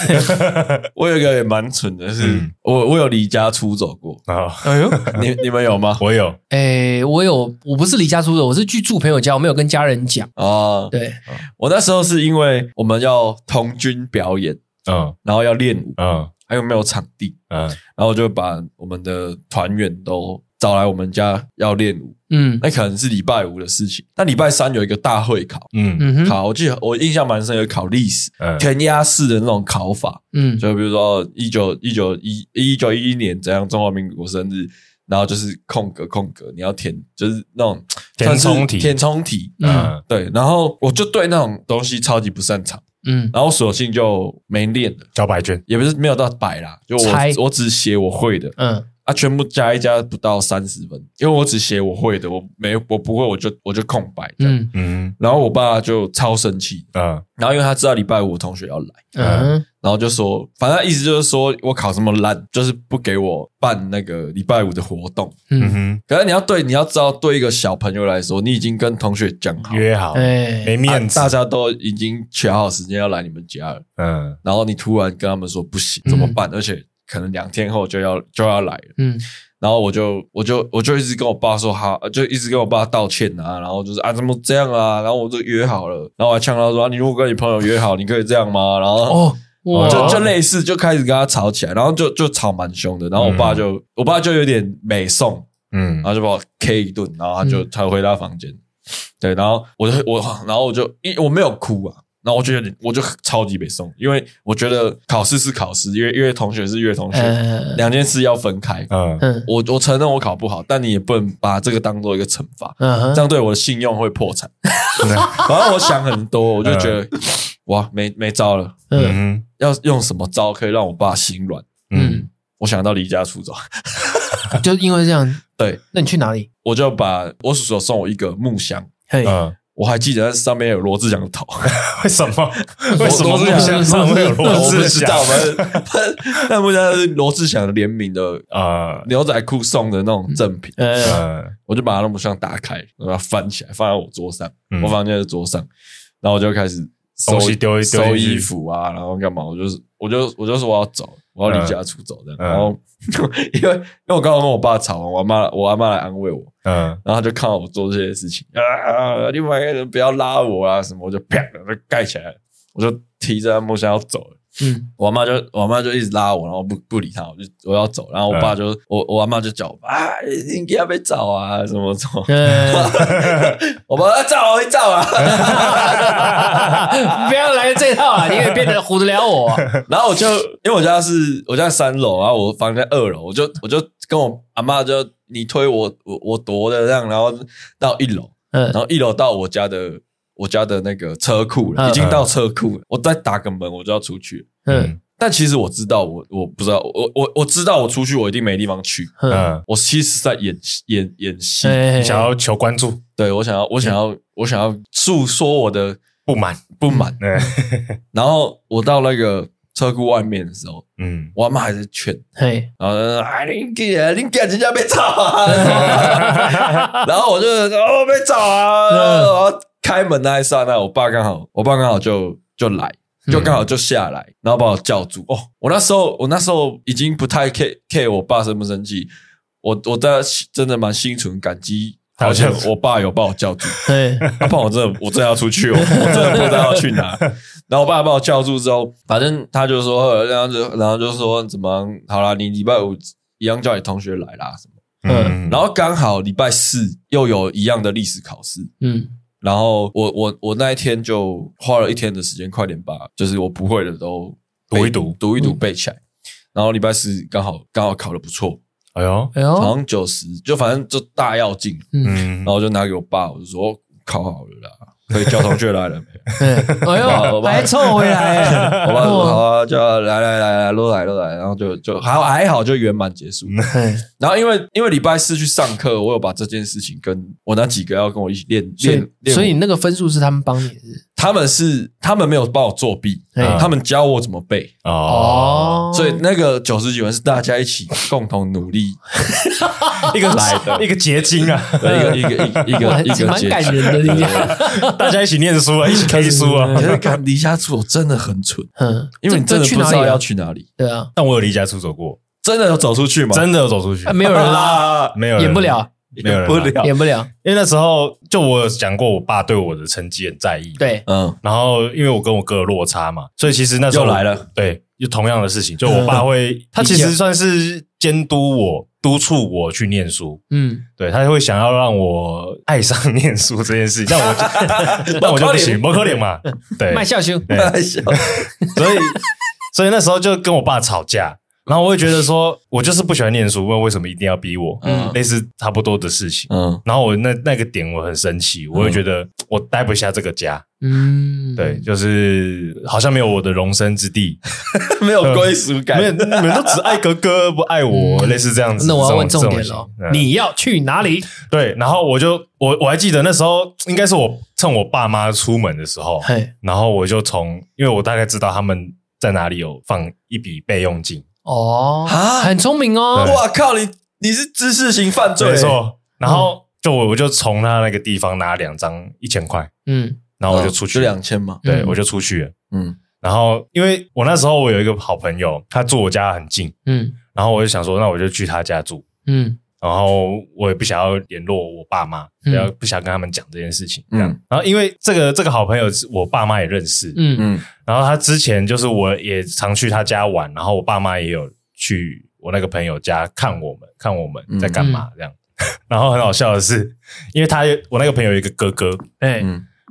我有一个也蛮蠢的是，我我有离家出走过啊。哎呦，你你们有吗？我有。哎，我有，我不是离家出走，我是去住朋友家，我没有跟家人讲。哦，对，我那时候是因为我们要童军表演，嗯，然后要练舞，嗯，还有没有场地，嗯，然后就把我们的团员都。找来我们家要练舞，嗯，那可能是礼拜五的事情。那礼拜三有一个大会考，嗯，考我记得我印象蛮深，有考历史，填鸭式的那种考法，嗯，就比如说一九一九一一九一一年怎样中华民国生日，然后就是空格空格，你要填就是那种填充题，填充题，嗯，对。然后我就对那种东西超级不擅长，嗯，然后索性就没练了，交白卷也不是没有到白啦，就我我只写我会的，嗯。啊，全部加一加不到三十分，因为我只写我会的，我没我不会，我就我就空白这样。嗯嗯。然后我爸就超生气，嗯。然后因为他知道礼拜五我同学要来，嗯。然后就说，反正意思就是说我考这么烂，就是不给我办那个礼拜五的活动。嗯哼。可是你要对，你要知道，对一个小朋友来说，你已经跟同学讲好约好，没面子，大家都已经选好时间要来你们家了。嗯。然后你突然跟他们说不行，怎么办？而且。可能两天后就要就要来了，嗯，然后我就我就我就一直跟我爸说好，就一直跟我爸道歉啊，然后就是啊怎么这样啊，然后我就约好了，然后我还呛他说，啊，你如果跟你朋友约好，你可以这样吗？然后哦，就就类似就开始跟他吵起来，然后就就吵蛮凶的，然后我爸就、嗯、我爸就有点美送，嗯，然后就把我 K 一顿，然后他就才回他房间，对，然后我就我然后我就因为我没有哭啊。然后我就有点我就超级美送，因为我觉得考试是考试，因为因为同学是约同学，两件事要分开。嗯，我我承认我考不好，但你也不能把这个当做一个惩罚，这样对我的信用会破产。[LAUGHS] 然后我想很多，我就觉得哇，没没招了。嗯，要用什么招可以让我爸心软？嗯，我想到离家出走，[LAUGHS] 就因为这样。对，那你去哪里？我就把我叔叔送我一个木箱。嘿。我还记得上面有罗志祥的头，[LAUGHS] 为什么？[LAUGHS] 为什么罗志祥上面有罗志祥？我不知道，那木箱是罗志祥联名的啊，牛仔裤送的那种赠品。嗯，我就把它那木箱打开，把它翻起来，放在我桌上，我房间的桌上，然后我就开始收丢一收衣服啊，然后干嘛？我就是，我就我就说我要走。我要离家出走的，嗯、然后因为因为我刚刚跟我爸吵完，我妈我阿妈来安慰我，嗯，然后他就看到我做这些事情啊，另外一个人不要拉我啊什么，我就啪就盖起来，我就提着木箱要走了。嗯，我妈就我妈就一直拉我，然后不不理他，我就我要走，然后我爸就、嗯、我我阿妈就叫我啊，你给他别走啊，什么什么，嗯、[LAUGHS] 我爸要走我会走啊，[LAUGHS] 不要来这套啊，你也变得唬得了我。[LAUGHS] 然后我就因为我家是我家三楼，然后我房间二楼，我就我就跟我阿妈就你推我我我夺的这样，然后到一楼，嗯，然后一楼到我家的。我家的那个车库了，已经到车库了。我再打个门，我就要出去。嗯，但其实我知道，我我不知道，我我我知道，我出去我一定没地方去。嗯，我其实是在演演演戏，想要求关注。对，我想要，我想要，我想要诉说我的不满不满。[LAUGHS] 然后我到那个车库外面的时候，嗯，我阿妈还在劝，嘿，然后啊，你给你给人家别吵啊。[LAUGHS] 然后我就说哦，别吵啊。开门那一刹那，我爸刚好，我爸刚好就就来，就刚好就下来，然后把我叫住。哦，我那时候，我那时候已经不太 care care 我爸生不生气，我我在真的蛮心存感激，好像我爸有把我叫住。对，他怕我真的，我真的要出去哦，[LAUGHS] 我真的不知道要去哪。然后我爸把我叫住之后，反正他就说，然后就然后就说怎么好啦，你礼拜五一样叫你同学来啦什么。嗯，然后刚好礼拜四又有一样的历史考试。嗯。然后我我我那一天就花了一天的时间，快点把就是我不会的都读一读，读一读背起来。然后礼拜四刚好刚好考的不错，哎呦。哎呦，好像九十，就反正就大要进。嗯，然后就拿给我爸，我就说考好了啦。所以交通就来了。[LAUGHS] 嗯，哎呦，[LAUGHS] 还凑回来，[LAUGHS] 我爸说好啊，就来来来来，都来都来，然后就就还还好，就圆满结束。然后因为因为礼拜四去上课，我有把这件事情跟我那几个要跟我一起练练练，所以那个分数是他们帮你的，他们是他们没有帮我作弊，他们教我怎么背。哦，所以那个九十几分是大家一起共同努力。[LAUGHS] 一个来的。一个结晶啊，一个一个一个一个一个蛮感人的，大家一起念书啊，一起看书啊。可是离家出走真的很蠢，嗯，因为你真的不知道要去哪里。对啊，但我有离家出走过，真的有走出去吗？真的有走出去，没有人拉，[LAUGHS] 没有演不了，没有人不了，演不了。因为那时候就我有讲过，我爸对我的成绩很在意。对，嗯，然后因为我跟我哥有落差嘛，所以其实那时候又来了，对，就同样的事情，就我爸会，[LAUGHS] 他其实算是监督我。督促我去念书，嗯，对，他会想要让我爱上念书这件事，[LAUGHS] 但我就那我就不行，不可能嘛，对，卖笑。羞，卖笑，所以所以那时候就跟我爸吵架。然后我会觉得说，我就是不喜欢念书，问为什么一定要逼我？嗯，类似差不多的事情。嗯，然后我那那个点我很生气，我会觉得我待不下这个家。嗯，对，就是好像没有我的容身之地，[LAUGHS] 没有归属感，[LAUGHS] 没有，你们都只爱哥哥不爱我，类似这样子。那我要问重点了，你要去哪里？对，然后我就我我还记得那时候应该是我趁我爸妈出门的时候，然后我就从，因为我大概知道他们在哪里有放一笔备用金。哦，很聪明哦！哇靠，你你是知识型犯罪，没错。然后就我我就从他那个地方拿两张一千块，嗯，然后我就出去，就两千嘛，对，我就出去了，嗯。然后因为我那时候我有一个好朋友，他住我家很近，嗯，然后我就想说，那我就去他家住，嗯。然后我也不想要联络我爸妈，不要不想跟他们讲这件事情，这样。然后因为这个这个好朋友，我爸妈也认识，嗯嗯。然后他之前就是我也常去他家玩，然后我爸妈也有去我那个朋友家看我们，看我们在干嘛这样。[LAUGHS] 然后很好笑的是，因为他我那个朋友有一个哥哥，哎，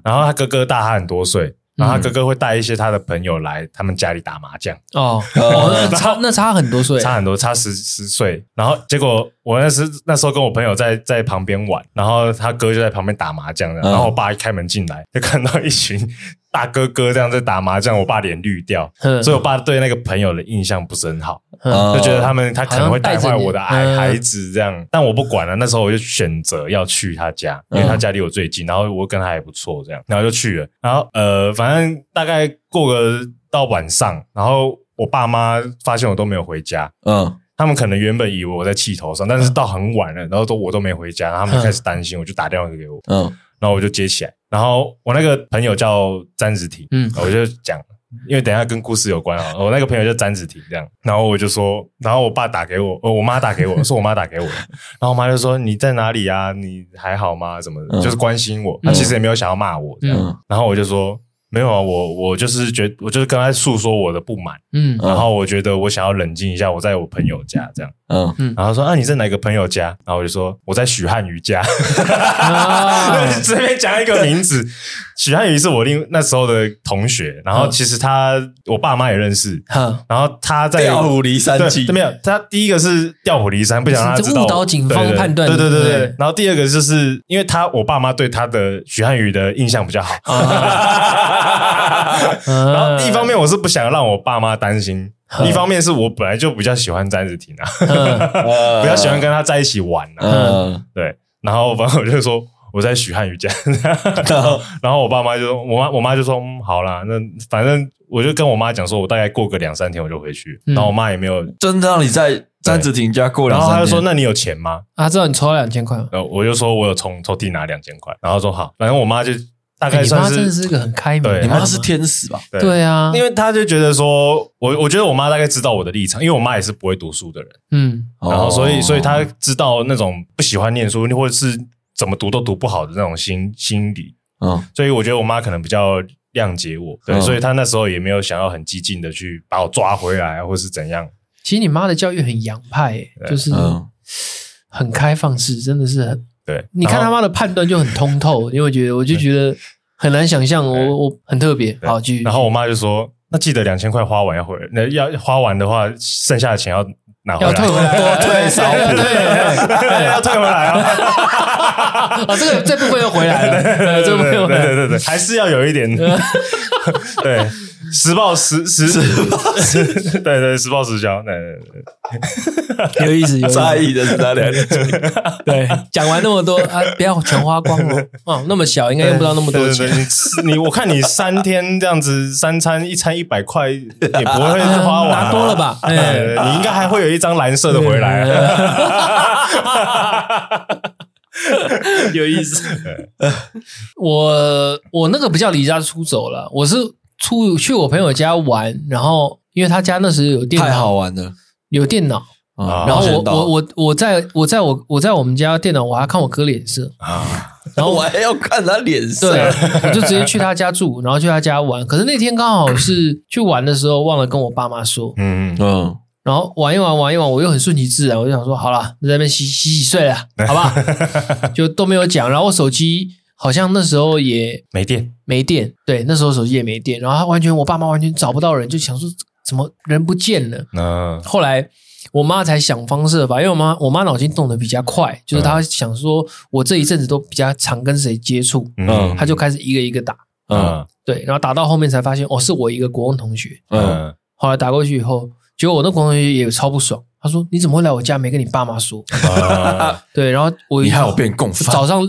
然后他哥哥大他很多岁。然后他哥哥会带一些他的朋友来他们家里打麻将哦，[LAUGHS] 那差那差很多岁，差很多，差十十岁。然后结果我那时那时候跟我朋友在在旁边玩，然后他哥就在旁边打麻将，然后我爸一开门进来就看到一群。大哥哥这样在打麻将，我爸脸绿掉，所以我爸对那个朋友的印象不是很好，就觉得他们他可能会带坏我的孩孩子这样。但我不管了，那时候我就选择要去他家，因为他家离我最近，然后我跟他还不错，这样，然后就去了。然后呃，反正大概过个到晚上，然后我爸妈发现我都没有回家，嗯，他们可能原本以为我在气头上，但是到很晚了，然后都我都没回家，然后他们就开始担心，我就打电话给我，嗯，然后我就接起来。然后我那个朋友叫詹子婷，嗯，我就讲，因为等一下跟故事有关啊。[LAUGHS] 我那个朋友叫詹子婷，这样，然后我就说，然后我爸打给我，我妈打给我，[LAUGHS] 是我妈打给我，然后我妈就说你在哪里啊？你还好吗？什么的，就是关心我。她其实也没有想要骂我这样，然后我就说。没有啊，我我就是觉，我就是跟他诉说我的不满，嗯，然后我觉得我想要冷静一下，我在我朋友家这样，嗯。嗯，然后说啊，你在哪个朋友家？然后我就说我在许汉宇家，[LAUGHS] 随便讲一个名字，许汉宇是我另那时候的同学，然后其实他我爸妈也认识，然后他在调虎离山计，没有，他第一个是调虎离山，不想让他知道。误导警方判断，对对对对，然后第二个就是因为他我爸妈对他的许汉宇的印象比较好。[LAUGHS] 然后一方面我是不想让我爸妈担心，一方面是我本来就比较喜欢詹子婷啊，[LAUGHS] 比较喜欢跟他在一起玩啊。对，然后反正我就说我在许汉宇家，然 [LAUGHS] 后然后我爸妈就说，我妈我妈就说嗯，好啦，那反正我就跟我妈讲说，我大概过个两三天我就回去。然后我妈也没有真的让你在詹子婷家过两，然后他就说，那你有钱吗？啊，知道你抽了两千块，然后我就说我有从抽屉拿两千块，然后说好，反正我妈就。大概算是，你妈真的是一个很开明的，你妈是天使吧？对。啊，因为她就觉得说，我我觉得我妈大概知道我的立场，因为我妈也是不会读书的人，嗯，然后所以所以她知道那种不喜欢念书或者是怎么读都读不好的那种心心理，嗯，所以我觉得我妈可能比较谅解我，对，所以她那时候也没有想要很激进的去把我抓回来，或是怎样。其实你妈的教育很洋派，就是很开放式，真的是很。对，你看他妈的判断就很通透，[LAUGHS] 因为我觉得我就觉得很难想象，我我很特别。好，继续。然后我妈就说：“那记得两千块花完要回来，那要花完的话，剩下的钱要拿回来，要退回来，多退少补 [LAUGHS] 对，要退回来啊！啊，[LAUGHS] 这个这部分又回来了，呃这部分又回对来。对对对，还是要有一点，对，实报实实实报，对对，实报实销，对对对，[LAUGHS] 有意思，有意思在意的是他两个。对，讲完那么多啊，不要全花光了哦。那么小，应该用不到那么多钱。你你我看你三天这样子，三餐一餐一百块，也不会花完啊，拿多了吧对对对你应该还会有一张蓝色的回来。[LAUGHS] 有意思。我我那个不叫离家出走了，我是出去我朋友家玩，然后因为他家那时有电脑，太好玩了。有电脑，啊然后我我我我在我在我我在我们家电脑，我还看我哥脸色，啊，然后 [LAUGHS] 我还要看他脸色。对，我就直接去他家住，然后去他家玩。可是那天刚好是去玩的时候，忘了跟我爸妈说，嗯，嗯，然后玩一玩玩一玩，我又很顺其自然，我就想说好了，在那边洗洗洗睡了，好吧，[LAUGHS] 就都没有讲。然后我手机好像那时候也没电，没电，对，那时候手机也没电，然后他完全我爸妈完全找不到人，就想说怎么人不见了。嗯。后来我妈才想方设法，因为我妈我妈脑筋动得比较快，就是她想说我这一阵子都比较常跟谁接触，嗯。她就开始一个一个打，嗯。嗯对，然后打到后面才发现哦是我一个国中同学，嗯，嗯后来打过去以后，结果我那国文同学也超不爽，他说你怎么会来我家没跟你爸妈说？啊。[LAUGHS] 对，然后我你害我变共犯。早上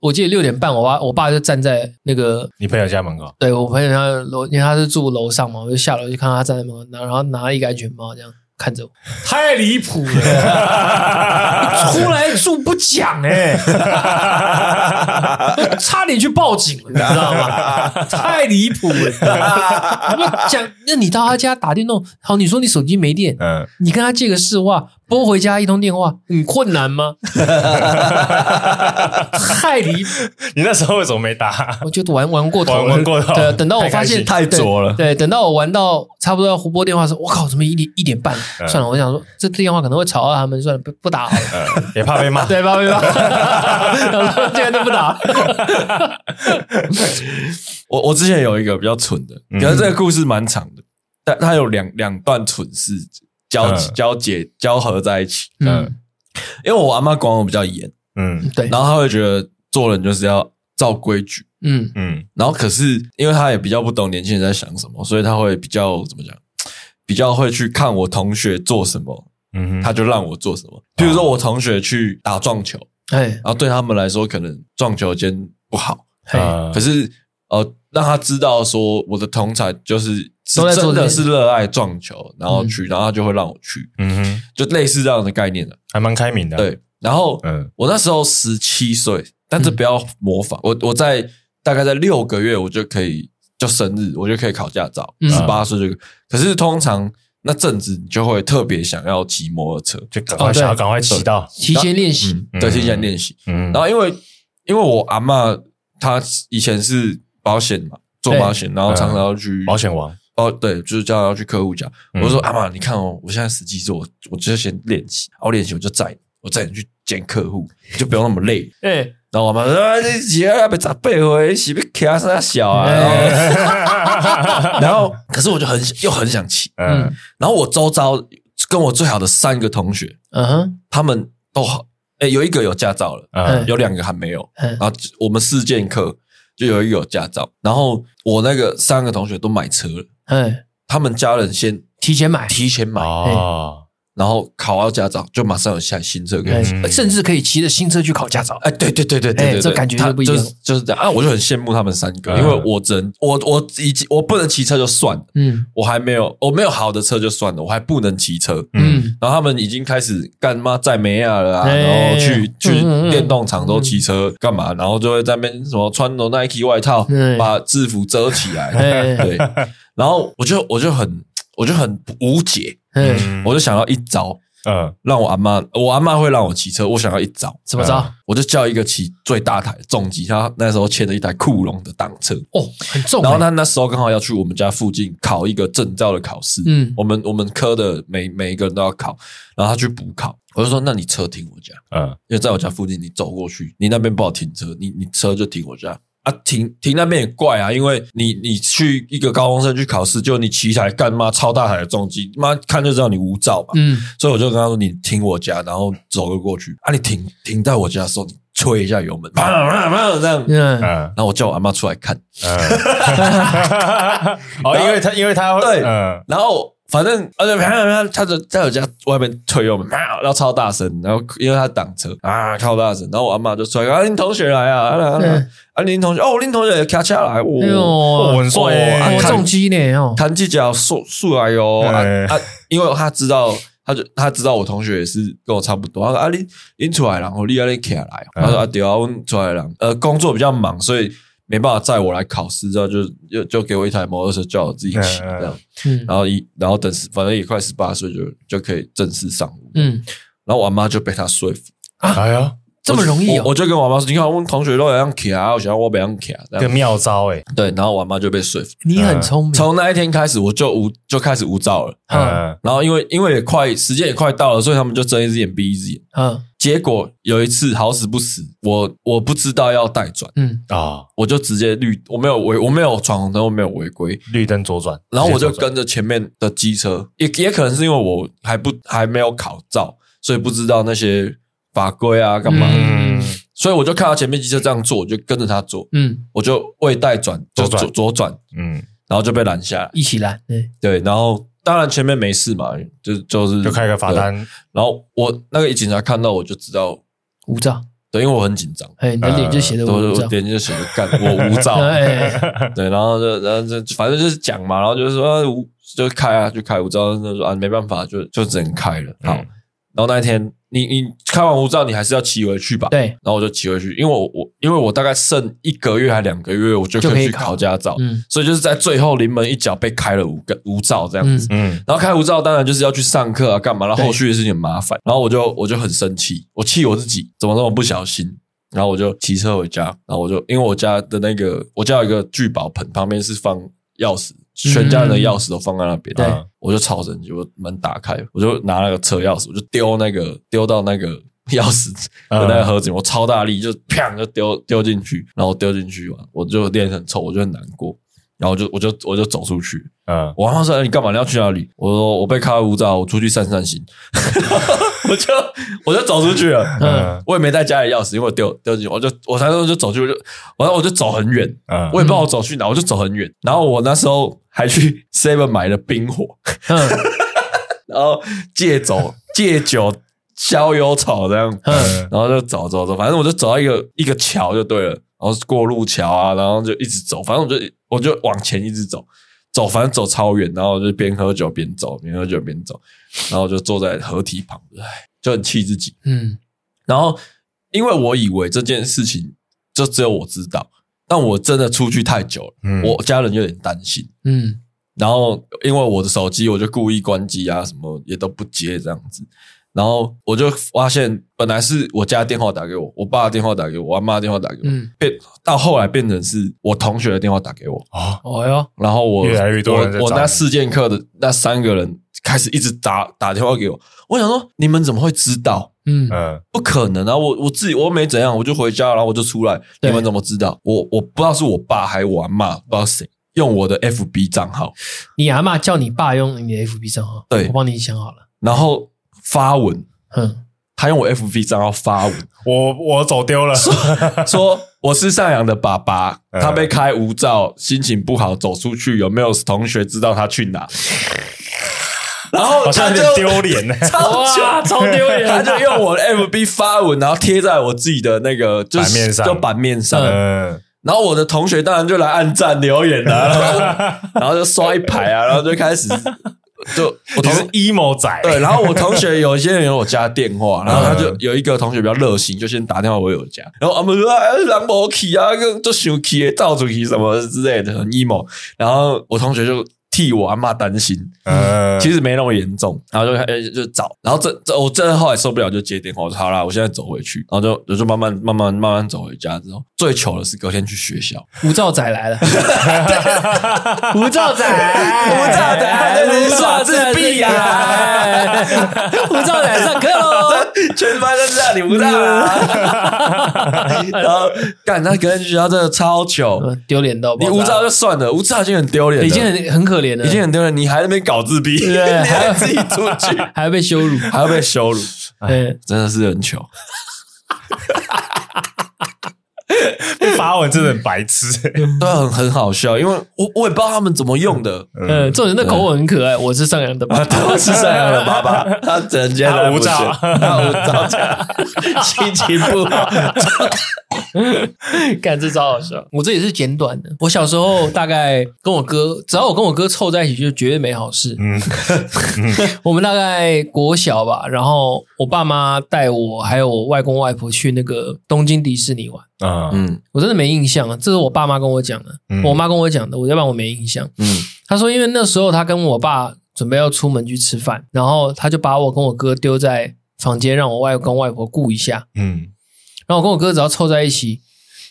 我记得六点半，我爸我爸就站在那个你朋友家门口，对我朋友他楼，因为他是住楼上嘛，我就下楼去看他站在门口，然后拿了一个安全帽这样看着我，太离谱了！[LAUGHS] 出来住不讲哎、差点去报警了，你知道吗？太离谱了！[LAUGHS] 我讲，那你到他家打电动，好，你说你手机没电，嗯，你跟他借个市话，拨回家一通电话，很困难吗？[LAUGHS] 太离谱！你那时候为什么没打？我觉得玩玩过头了，玩玩过头对，等到我发现太左了对，对，等到我玩到差不多要胡拨电话的时候，我靠，怎么一点一点半？算了，我想说这电话可能会吵到他们，算了，不不打好了。嗯，[LAUGHS] 也怕被骂。对吧？对吧？然后这个就不打。[LAUGHS] 我我之前有一个比较蠢的，嗯可是这个故事蛮长的，但它有两两段蠢事交嗯。交结交合在一起。嗯，因为我阿妈管我比较严，嗯。对，然后她会觉得做人就是要照规矩，嗯。嗯。然后可是因为她也比较不懂年轻人在想什么，所以她会比较怎么讲，比较会去看我同学做什么，嗯，她就让我做什么。譬如说我同学去打撞球，哎然后对他们来说可能撞球间不好，嘿，啊。可是呃，让他知道说我的同才就是是都在做真的是热爱撞球，然后去，然后他就会让我去，嗯哼，就类似这样的概念的。还蛮开明的。，对，然后嗯我那时候十七岁，但是不要模仿，我我在大概在六个月我就可以就生日，我就可以考驾照，嗯十八岁就。可是通常那阵子你就会特别想要骑摩托车，就赶快哦对想要赶快骑到。提前练习。嗯，对，提前练习。嗯，然后因为因为我阿嬷她以前是保险嘛，做保险，然后常常要去保险王，哦，对，就是叫他要去客户家。嗯我就说阿妈，你看哦，我现在十几岁，我我就先练习，我练习我就载你，我载你去见客户，你就不用那么累。[LAUGHS] 哎，然后我妈说：“啊，你几个要被砸背回，是不是卡啥小啊？”然后，[LAUGHS] 然后可是我就很又很想骑。嗯然后我周遭跟我最好的三个同学，嗯哼，他们都好，哎，有一个有驾照了，嗯有两个还没有。嗯然后我们四剑客就有一个有驾照，然后我那个三个同学都买车了，哎，他们家人先提前买，提前买，哦，然后考到驾照就马上有下新车可以骑。嗯甚至可以骑着新车去考驾照。哎，对对对对对对，对哎这感觉就他不一样。就是就是这样。啊！我就很羡慕他们三个，嗯。因为我只能我我已经我不能骑车就算了，嗯。我还没有我没有好的车就算了，我还不能骑车。嗯，然后他们已经开始干嘛在梅亚了啊，哎。然后去去嗯嗯嗯。电动厂都骑车干嘛？然后就会在那边什么穿着 Nike 外套嗯，把制服遮起来，哎。[LAUGHS] 对。然后我就我就很我就很无解，我就想要一招嗯。让我阿妈，我阿妈会让我骑车，我想要一招，怎么着？我就叫一个骑最大台重机，他那时候牵了一台酷龙的挡车，哦，很重欸。然后他那时候刚好要去我们家附近考一个证照的考试，嗯。我们我们科的每每一个人都要考，然后他去补考，我就说那你车停我家，嗯。因为在我家附近，你走过去，你那边不好停车，你你车就停我家。啊，停停那边也怪啊，因为你你去一个高中生去考试，就你骑一台干妈超大台的重机，妈看就知道你无照嘛。嗯，所以我就跟他说：“你停我家，然后走个过去。啊，你停停在我家的时候，你吹一下油门，啪啪啪这样。嗯，嗯然后我叫我阿妈出来看，嗯，[LAUGHS] 哦，因为他因为他会对嗯然后反正而且啪啪啪，他就在我家外面推油门，啪，然后超大声，然后因为他挡车啊，超大声，然后我阿妈就出来，啊，林同学来啊，啊啊嗯啊，林同学，哦，林同学卡车来，哇哦。呦，哦很帅耶我看重机呢哦，弹技脚速速来哟啊哎啊！因为他知道，他就他知道我同学也是跟我差不多。他说啊，你你出来了，我你啊你起来。他说啊，对啊，我出来了。呃，工作比较忙，所以没办法载我来考试，之后就就就给我一台摩托车，叫我自己骑这样。嗯。然后一然后等十，反正也快十八岁，就就可以正式上路。嗯，然后我妈就被他说服，哎呀，这么容易哦，我我就跟我妈说，你看我们同学都这样骑啊，我想我不要骑啊，这这个样妙招哎，对。然后我妈就被说服，你很聪明，从那一天开始，我就无就开始无照了。嗯。嗯然后因为因为也快时间也快到了，所以他们就睁一只眼闭一只眼。嗯。结果有一次好死不死，我我不知道要带转，嗯。啊，我就直接绿，我没有违，我没有闯红灯，我没有违规，绿灯左转，然后我就直接左转。跟着前面的机车，也也可能是因为我还不还没有考照，所以不知道那些法规啊干嘛，嗯。所以我就看到前面机车这样做，我就跟着他做，嗯，我就未带转就左转。左左转，嗯，然后就被拦下来，一起拦，对，对，然后当然前面没事嘛，就就是就开个罚单，然后我那个警察看到我就知道，无照，对，因为我很紧张，哎，你的脸就写的对，我无照，脸就写着干 [LAUGHS] 我无照，哎，对，然后就然后就反正就是讲嘛，然后就是说啊无就开啊，就开无照，就说啊没办法，就就只能开了。好，嗯然后那一天你你开完无照，你还是要骑回去吧？对，然后我就骑回去，因为我我因为我大概剩一个月还两个月，我就可以去考。考驾照，嗯。所以就是在最后临门一脚被开了五个无照这样子。嗯。然后开无照当然就是要去上课啊，干嘛？然后后续的事情很麻烦，然后我就我就很生气，我气我自己怎么那么不小心，然后我就骑车回家，然后我就因为我家的那个我家有一个聚宝盆，旁边是放钥匙，全家人的钥匙都放在那边，我就超生气，我门打开，我就拿那个车钥匙，我就丢那个丢到那个 [LAUGHS] 钥匙的那个盒子里，我超大力就砰就丢丢进去，然后丢进去嘛，我就脸很臭，我就很难过，然后我就我就我就走出去。嗯，我妈说：“欸你干嘛？你要去哪里？”我说：“我被开无照，我出去散散心。[LAUGHS] ”我就我就走出去了。嗯我也没带家里钥匙，因为我丢丢进去，我就我才就走去，我就完了，我就走很远，嗯我也不知道我走去哪，我就走很远。然后我那时候还去 [LAUGHS] Seven 买了冰火，嗯。[LAUGHS] 然后借走借酒消忧草这样，嗯。然后就走走走，反正我就走到一个一个桥就对了，然后过路桥啊，然后就一直走，反正我就我就往前一直走，走反正走超远，然后就边喝酒边走，边喝酒边走，然后就坐在河堤旁，唉，就很气自己。嗯。然后因为我以为这件事情就只有我知道，但我真的出去太久了，嗯我家人有点担心。嗯然后因为我的手机，我就故意关机啊，什么也都不接这样子。然后我就发现，本来是我家电话打给我，我爸的电话打给我，我阿妈的电话打给我，嗯，变到后来变成是我同学的电话打给我。哦，哦哟，然后我越来越多人在我我那四剑客的那三个人开始一直打打电话给我，我想说你们怎么会知道？嗯。嗯。不可能啊！我我自己我又没怎样，我就回家，然后我就出来。你们怎么知道？我我不知道是我爸还是我阿妈，不知道谁用我的 FB 账号，你阿妈叫你爸用你的 FB 账号，对。我帮你想好了，然后发文，哼，他用我 FB 账号发文。我我走丢了，说 [LAUGHS] 我是上阳的爸爸，嗯。他被开无照，心情不好走出去，有没有同学知道他去哪？然后好像他就有点丢脸呢。[LAUGHS] 超哇，糗超丢脸 [LAUGHS] 他，就用我的 FB 发文，然后贴在我自己的那个就版面上就版面上。嗯，然后我的同学当然就来按赞留言了、[LAUGHS] 啊，然后就刷一排啊，然后就开始就我同你是 emo 仔，对，然后我同学有一些人有我家电话，然后他就有一个同学比较热心，就先打电话我有家，然后他们说啊，人无去啊，就生气的造出去什么之类的，很 emo。然后我同学就替我阿妈担心，呃，其实没那么严重，然后就开就找，然后这这我真的后来受不了，就接电话，我说好啦，我现在走回去，然后就我就慢慢慢慢慢慢走回家之后，最糗的是隔天去学校，吴兆仔来了，[LAUGHS] 吴兆仔，吴兆仔在那里耍自闭啊吴兆仔上课喽，全班都知道你不大啊。[LAUGHS] 然后干他隔天去学校真的超糗，丢脸到爆炸。你无照就算了，无照已经很丢脸了，已经很很可怜了，已经很丢脸，你还在那边搞自闭，对。你还要自己出去，[LAUGHS] 还要被羞辱，还要被羞辱，[LAUGHS] 对，真的是很糗。[LAUGHS] 发文真的很白痴，[LAUGHS] 都很很好笑，因为我我也不知道他们怎么用的。嗯，这种人的口吻很可爱。我是上扬的爸爸，他是上扬的爸爸，他整天他无照，他无照，[LAUGHS] 心情不好。干这超好笑。我这也是简短的。我小时候大概跟我哥，只要我跟我哥凑在一起，就绝对没好事。嗯，我们大概国小吧，然后我爸妈带我还有我外公外婆去那个东京迪士尼玩。啊，嗯，我真的没印象啊，这是我爸妈跟我讲的，嗯。我妈跟我讲的，我要不然我没印象。嗯，他说，因为那时候他跟我爸准备要出门去吃饭，然后他就把我跟我哥丢在房间，让我外公外婆顾一下。嗯。然后我跟我哥只要凑在一起，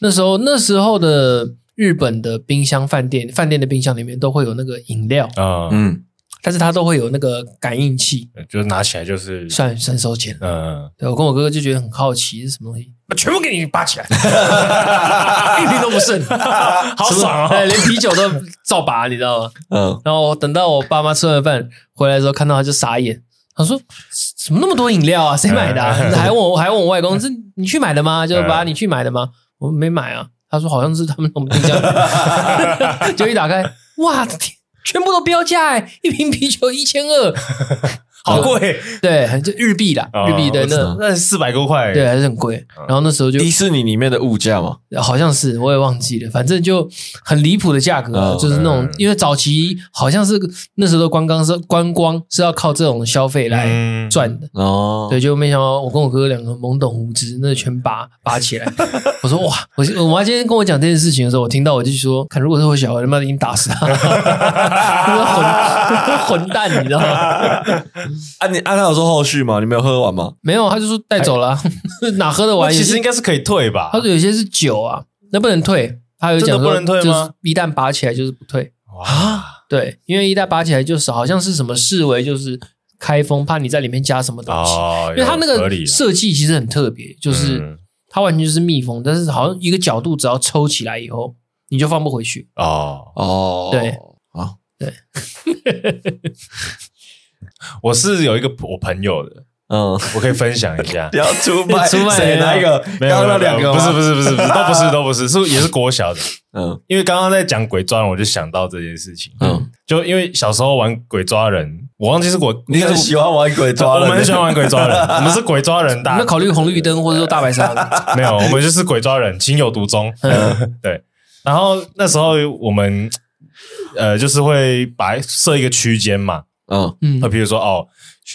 那时候那时候的日本的冰箱饭店，饭店的冰箱里面都会有那个饮料，啊，嗯，但是他都会有那个感应器，就是拿起来就是，算算收钱。嗯，对我跟我哥哥就觉得很好奇是什么东西，把全部给你扒起来，[LAUGHS] 一瓶都不剩，[LAUGHS] 好爽哦哎连啤酒都照拔，你知道吗？嗯，然后等到我爸妈吃完饭回来的时候，看到他就傻眼，他说：“怎么那么多饮料啊？谁买的、啊？”还问我，还问我外公：“ [LAUGHS] 是你去买的吗？”就爸，你去买的吗？我没买啊。他说：“好像是他们从冰箱里，就一打开，哇，天，全部都标价哎，一瓶啤酒一千二。”好贵，对，就日币啦，日币的那那四百多块，对，还是很贵。然后那时候就迪士尼里面的物价嘛，好像是我也忘记了，反正就很离谱的价格，哦就是那种因为早期好像是那时候的观光是观光是要靠这种消费来赚的，哦，对，就没想到我跟我哥哥两个懵懂无知，那全拔拔起来。[LAUGHS] 我说哇，我我妈今天跟我讲这件事情的时候，我听到我就说，看如果是我小孩，他妈的已经打死他，[LAUGHS] 混 [LAUGHS] 混蛋，你知道吗？啊，你啊，他有说后续吗？你没有喝完吗？没有，他就说带走了、啊，[LAUGHS] 哪喝得完？其实应该是可以退吧？他说有些是酒啊，那不能退。他有讲说不能退吗？就是一旦拔起来就是不退啊。对，因为一旦拔起来就是好像是什么视为就是开封，怕你在里面加什么东西。哦，因为它那个设计其实很特别，就是它完全就是密封，但是好像一个角度只要抽起来以后，你就放不回去。哦哦，对啊，对。[LAUGHS] 我是有一个我朋友的，嗯，我可以分享一下。[LAUGHS] 不要出 [LAUGHS] 卖，出卖谁哪一个？没有刚刚那两个不是不是不是不是，都不是都不是，是也是国小的。[LAUGHS] 嗯，因为刚刚在讲鬼抓人，我就想到这件事情。嗯，就因为小时候玩鬼抓人，我忘记是我，你很喜欢玩鬼抓人，我们很喜欢玩鬼抓人，我们是鬼抓人大。那考虑红绿灯或者说大白鲨？没有，我们就是鬼抓人，情有独钟。对，然后那时候我们呃，就是会把设一个区间嘛。嗯。嗯，那比如说哦，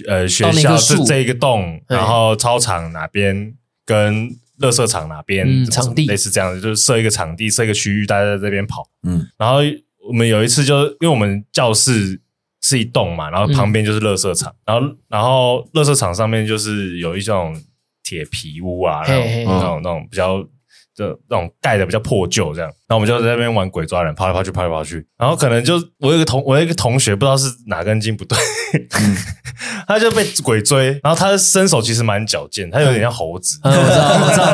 呃，学校是这一个洞，然后操场哪边跟乐色场哪边场地。类似这样子，就是设一个场地，设一个区域，大家在这边跑。嗯，然后我们有一次就因为我们教室是一栋嘛，然后旁边就是乐色场，然后然后乐色场上面就是有一种铁皮屋啊，那种那种那种比较。就那种盖的比较破旧，这样，然后我们就在那边玩鬼抓人，跑来跑去，跑来跑去，然后可能就我有一个同我有一个同学不知道是哪根筋不对，嗯、[LAUGHS] 他就被鬼追，然后他的身手其实蛮矫健，他有点像猴子，嗯、我知道，我知道，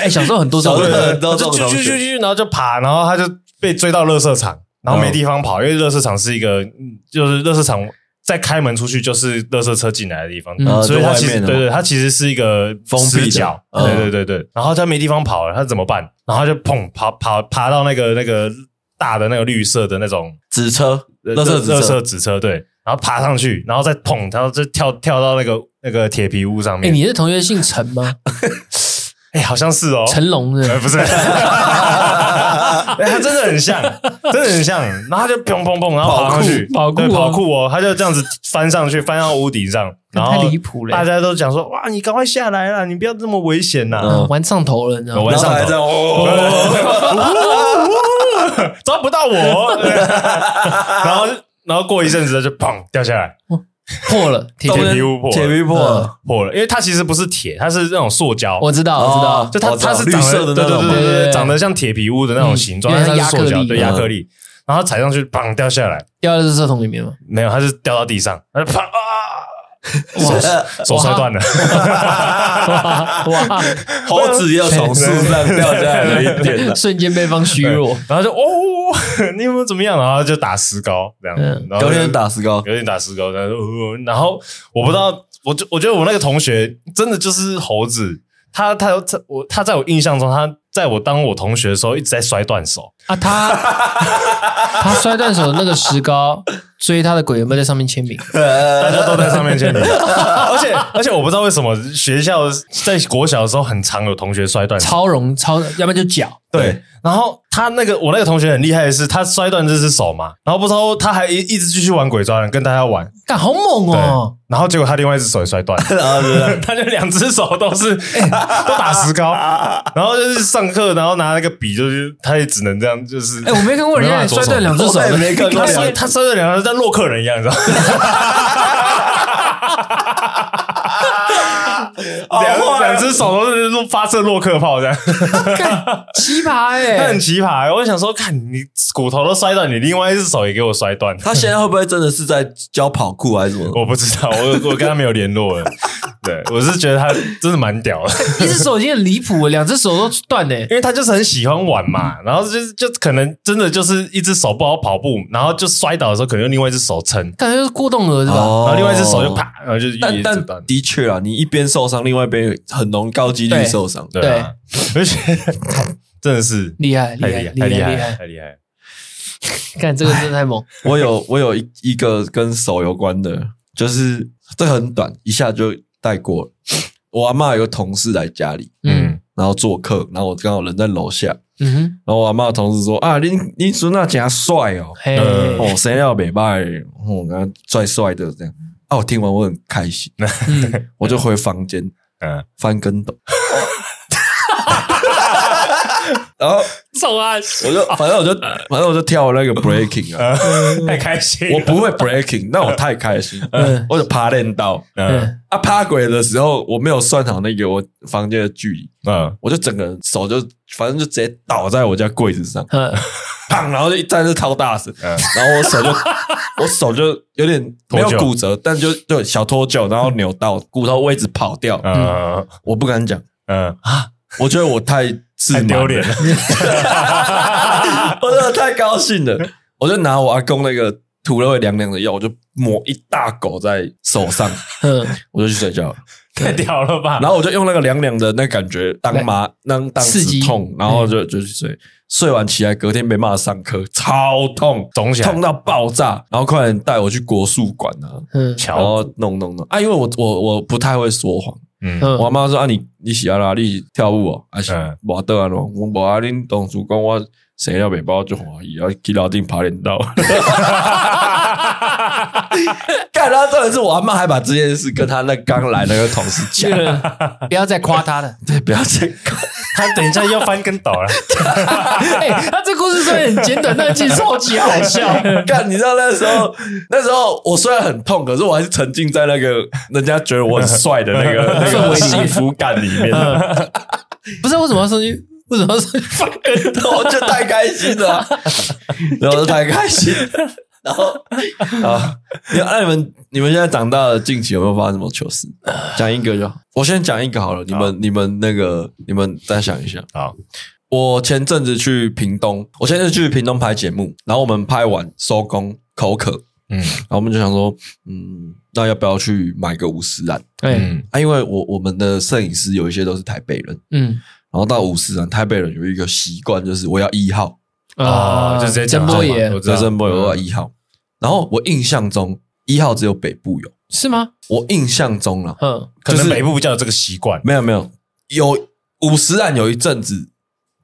哎、欸，小时候很多这种，很多这种就就就就，然后就爬，然后他就被追到垃圾场，然后没地方跑，嗯、因为垃圾场是一个，就是垃圾场。再开门出去就是垃圾车进来的地方，嗯、所以它其实对对，它其实是一个封闭角，对对对对。然后他没地方跑了，他怎么办？然后他就砰爬爬爬到那个那个大的那个绿色的那种纸车，垃圾垃圾纸车，对。然后爬上去，然后再砰，然后就跳跳到那个那个铁皮屋上面。哎，你的同学姓陈吗？[LAUGHS] 哎，好像是哦，成龙的不是。[LAUGHS] [LAUGHS] 他真的很像，真的很像，然后他就砰砰砰，然后跑上去，跑酷，跑酷哦，他就这样子翻上去，翻到屋顶上，然后太离谱了，大家都讲说，哇，你赶快下来啦，你不要这么危险呐，玩上头了，你知道吗？玩上头，[LAUGHS] 抓不到我，[LAUGHS] 然后然后过一阵子就砰掉下来。[LAUGHS] 破了，铁皮屋破，铁皮破了，破了，因为它其实不是铁，它是那种塑胶。我知道，我知道，就它它是绿色的那种，对对对，长得像铁皮屋的那种形状，它是塑胶，对，亚克力。然后踩上去，砰，掉下来，掉在垃圾桶里面吗？没有，它是掉到地上，它就砰啊！[LAUGHS] 哇手摔断了，哇哇！[LAUGHS] 猴子又从树上掉下来了一点了。[LAUGHS] 瞬间被方虚弱，然后就哦，你有没有怎么样？然后就打石膏这样，嗯然后有点打石膏，有点打石膏，然后然后我不知道，我就我觉得我那个同学真的就是猴子，他他他我他在我印象中，他在我当我同学的时候一直在摔断手，啊，他 [LAUGHS] 他摔断手的那个石膏，追他的鬼有没有在上面签名？[LAUGHS] 大家都在上面签名，[LAUGHS] 而且而且我不知道为什么学校在国小的时候很常有同学摔断手，超容超，要不然就脚。对，然后他那个我那个同学很厉害的是，他摔断这只手嘛，然后不知道他还一一直继续玩鬼抓人，跟大家玩，干好猛哦！，然后结果他另外一只手也摔断了。[LAUGHS] 然后他就两只手都是、[LAUGHS] 都打石膏，然后就是上课，然后拿那个笔，就是他也只能这样，就是哎，我没看过人家摔断两只手没看过他摔他摔断两个人像洛克人一样，你知道吗？[LAUGHS] 两两只手都是发射洛克炮这样，干奇葩 [LAUGHS] 他哎很！奇葩。我想说，看你骨头都摔断，你另外一只手也给我摔断，他现在会不会真的是在教跑酷还是什么？我不知道，我我跟他没有联络了。对我是觉得他真的蛮屌的。一只手已经很离谱了，两只手都断嘞。因为他就是很喜欢玩嘛，然后就是就可能真的就是一只手不好跑步，然后就摔倒的时候可能用另外一只手撑，然感觉就是过动儿是吧？哦后另外一只手就啪，然后就一但但直断的确啊，你一边受伤，另外一边很容易高几率受伤。对啊，而且真的是厉害厉害太厉害，太厉害，厉害厉害！太厉害。看 [LAUGHS] 这个真的太猛，我有我有一一个跟手有关的，就是这很短，一下就带过了。我阿妈有个同事来家里，嗯然后做客，然后我刚好人在楼下，嗯哼，然后我阿妈的同事说：“啊，你你孙那真帅哦，嘿，哦，生料美败，哦，然后帅帅的这样。”啊，我听完我很开心，嗯，[LAUGHS] 我就回房间嗯，翻跟斗，[LAUGHS] 然后走啊！我就反正我就反正我就跳那个 [LAUGHS] breaking 啊，太开心，我不会 breaking，那我太开心，嗯。我就爬练到嗯。嗯啊趴鬼的时候，我没有算好那个我房间的距离，嗯。我就整个手就反正就直接倒在我家柜子上，嗯，砰，然后就一站是超大声，嗯然后我手就我手就有点没有脱臼骨折，但就就小脱臼，然后扭到骨头位置跑掉，嗯我不敢讲，嗯啊，我觉得我太自太满丢脸了，我真的太高兴了，我就拿我阿公那个涂了会凉凉的药，我就抹一大狗在手上，嗯，我就去睡觉了。[LAUGHS] 太屌了吧？然后我就用那个凉凉的那感觉当麻当当刺激止痛，然后就就去睡。睡完起来，隔天被骂上课，超痛，肿起来痛到爆炸。然后快点带我去国术馆啊，嗯然巧，后弄弄弄啊，因为我我我不太会说谎。嗯嗯我阿妈说啊，你你喜欢哪里跳舞哦？啊是嗯，无得啊咯，我无啊，恁当初讲我生了袂包就欢喜，啊去楼顶爬练道。[LAUGHS] 干，然后重点是我阿妈还把这件事跟他那刚来那个同事讲，[LAUGHS] 不要再夸他了。[LAUGHS] 对，不要再搞。他等一下要翻跟斗了，[LAUGHS] 哎，他这故事虽然很简短，但其实超级好笑。[LAUGHS] 看，你知道那时候，那时候我虽然很痛，可是我还是沉浸在那个人家觉得我很帅的那个 [LAUGHS] 那个幸福感里面，不是为什么要上去？为什么要上去翻跟斗？我就太开心了啊，然后就太开心。然后 [LAUGHS] 啊，那你们你们现在长大了，近期有没有发生什么糗事？讲一个就好，我先讲一个好了。你们你们那个你们再想一下。好，我前阵子去屏东，我前阵子去屏东拍节目，然后我们拍完收工口渴，嗯。然后我们就想说，嗯，那要不要去买个五十岚？哎，嗯。啊，因为我我们的摄影师有一些都是台北人，嗯。然后到五十岚，台北人有一个习惯，就是我要一号，哦，就直接讲真波爷。我知道。这声波我要一号。然后我印象中一号只有北部有，是吗？我印象中了，嗯可能是北部比较有这个习惯。没有没有，有五十岚有一阵子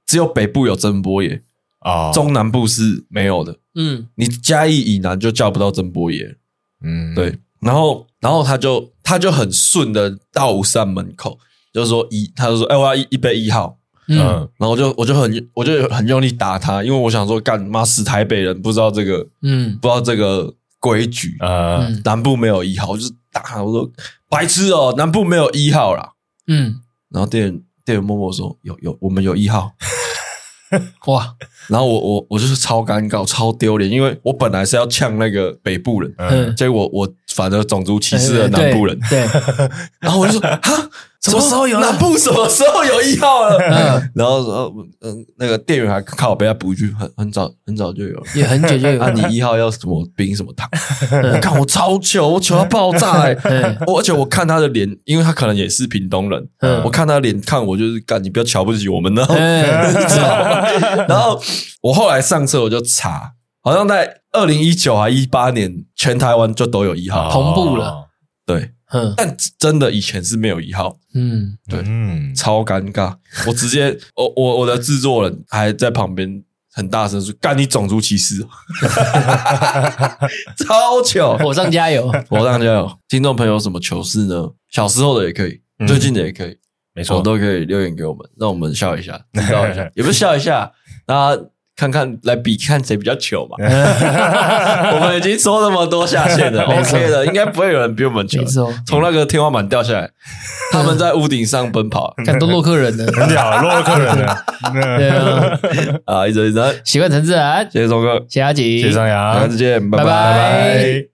只有北部有真波爷，啊，中南部是没有的。嗯。你嘉义以南就叫不到真波爷，嗯，对，然后然后他就他就很顺的到五十岚门口，就说一，他就说，哎、我要一一杯一号，嗯。嗯然后我就我就很我就很用力打他，因为我想说，干妈死台北人不知道这个嗯。不知道这个规矩，呃，嗯。南部没有一号，我就打他，我说白痴哦，南部没有一号啦，嗯，然后店员店员默默说有有我们有一号，[LAUGHS] 哇，然后我我我就是超尴尬超丢脸，因为我本来是要呛那个北部人。嗯嗯结果我反而种族歧视了南部人。对，对 [LAUGHS] 然后我就说哈。什么时候有南部什么时候有一号了？[LAUGHS] 嗯，然后说，嗯，那个店员还靠我被他补一句，很很早很早就有了，也很久就有了。[LAUGHS] 啊，你一号要什么冰什么糖？我看我超糗，我糗到爆炸哎！我而且我看他的脸，因为他可能也是屏东人，我看他的脸看我就是干，你不要瞧不起我们，然后，然后我后来上车我就查，好像在二零一九还一八年，全台湾就都有一号同步了，对。嗯，但真的以前是没有一号，嗯，对，嗯，超尴尬。我直接，我我我的制作人还在旁边很大声说：“干你种族歧视！” [LAUGHS] 超糗，火上加油，火上加油。听众朋友有什么糗事呢？小时候的也可以，最近的也可以，没错，都可以留言给我们，让我们笑一下，笑一下，也不是笑一下，大家。看看来比看谁比较糗嘛？[LAUGHS] [LAUGHS] 我们已经说那么多下线了，[LAUGHS] OK 的，应该不会有人比我们糗。从那个天花板掉下来，他们在屋顶上奔跑，看都洛克人了，很屌，洛克人了。对啊，啊，一直一直，习惯成自然，谢谢聪哥，谢谢阿锦，谢谢张扬，下次见，拜拜。